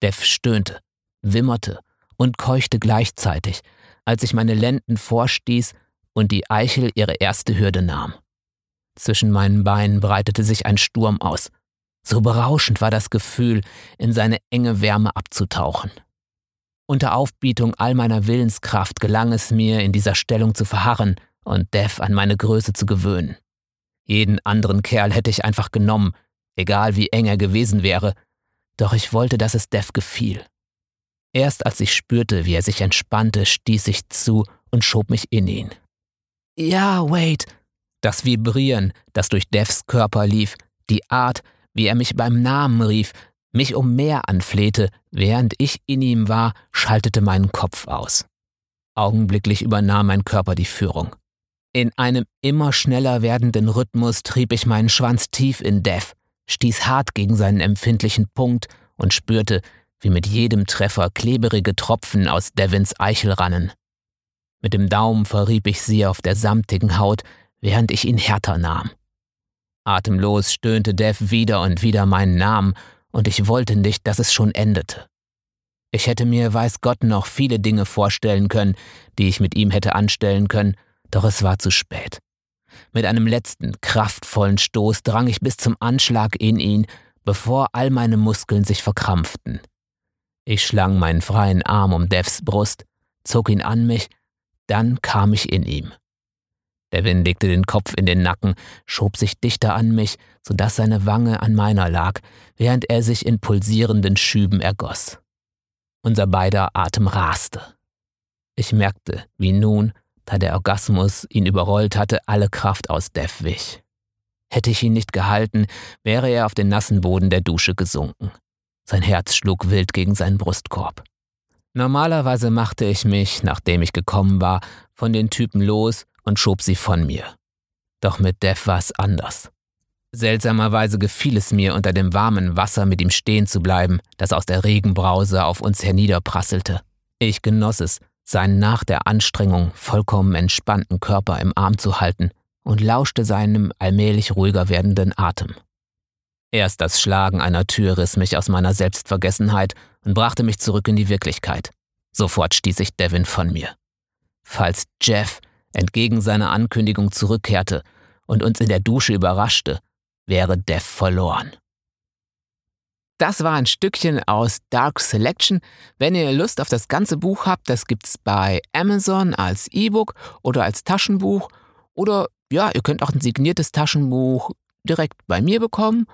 Dev stöhnte, wimmerte und keuchte gleichzeitig, als ich meine Lenden vorstieß und die Eichel ihre erste Hürde nahm. Zwischen meinen Beinen breitete sich ein Sturm aus. So berauschend war das Gefühl, in seine enge Wärme abzutauchen. Unter Aufbietung all meiner Willenskraft gelang es mir, in dieser Stellung zu verharren und Dev an meine Größe zu gewöhnen. Jeden anderen Kerl hätte ich einfach genommen, egal wie eng er gewesen wäre, doch ich wollte, dass es Dev gefiel. Erst als ich spürte, wie er sich entspannte, stieß ich zu und schob mich in ihn. Ja, Wade. Das Vibrieren, das durch Devs Körper lief, die Art, wie er mich beim Namen rief, mich um mehr anflehte, während ich in ihm war, schaltete meinen Kopf aus. Augenblicklich übernahm mein Körper die Führung. In einem immer schneller werdenden Rhythmus trieb ich meinen Schwanz tief in Dev, stieß hart gegen seinen empfindlichen Punkt und spürte, wie mit jedem Treffer klebrige Tropfen aus Devins Eichel rannen. Mit dem Daumen verrieb ich sie auf der samtigen Haut, während ich ihn härter nahm. Atemlos stöhnte Dev wieder und wieder meinen Namen, und ich wollte nicht, dass es schon endete. Ich hätte mir, weiß Gott, noch viele Dinge vorstellen können, die ich mit ihm hätte anstellen können, doch es war zu spät. Mit einem letzten, kraftvollen Stoß drang ich bis zum Anschlag in ihn, bevor all meine Muskeln sich verkrampften. Ich schlang meinen freien Arm um Devs Brust, zog ihn an mich, dann kam ich in ihm. Devin legte den Kopf in den Nacken, schob sich dichter an mich, so dass seine Wange an meiner lag, während er sich in pulsierenden Schüben ergoss. Unser beider Atem raste. Ich merkte, wie nun, da der Orgasmus ihn überrollt hatte, alle Kraft aus Dev wich. Hätte ich ihn nicht gehalten, wäre er auf den nassen Boden der Dusche gesunken. Sein Herz schlug wild gegen seinen Brustkorb. Normalerweise machte ich mich, nachdem ich gekommen war, von den Typen los und schob sie von mir. Doch mit Dev war es anders. Seltsamerweise gefiel es mir, unter dem warmen Wasser mit ihm stehen zu bleiben, das aus der Regenbrause auf uns herniederprasselte. Ich genoss es, seinen nach der Anstrengung vollkommen entspannten Körper im Arm zu halten und lauschte seinem allmählich ruhiger werdenden Atem. Erst das Schlagen einer Tür riss mich aus meiner Selbstvergessenheit und brachte mich zurück in die Wirklichkeit. Sofort stieß ich Devin von mir. Falls Jeff entgegen seiner Ankündigung zurückkehrte und uns in der Dusche überraschte, wäre Dev verloren. Das war ein Stückchen aus Dark Selection. Wenn ihr Lust auf das ganze Buch habt, das gibt's bei Amazon als E-Book oder als Taschenbuch. Oder ja, ihr könnt auch ein signiertes Taschenbuch direkt bei mir bekommen.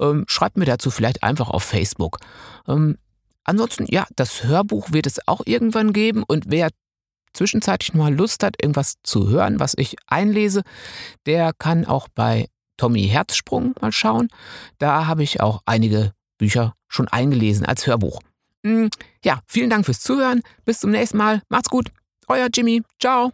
Ähm, schreibt mir dazu vielleicht einfach auf Facebook. Ähm, ansonsten, ja, das Hörbuch wird es auch irgendwann geben und wer zwischenzeitlich mal Lust hat, irgendwas zu hören, was ich einlese, der kann auch bei Tommy Herzsprung mal schauen. Da habe ich auch einige Bücher schon eingelesen als Hörbuch. Hm, ja, vielen Dank fürs Zuhören. Bis zum nächsten Mal. Macht's gut. Euer Jimmy. Ciao.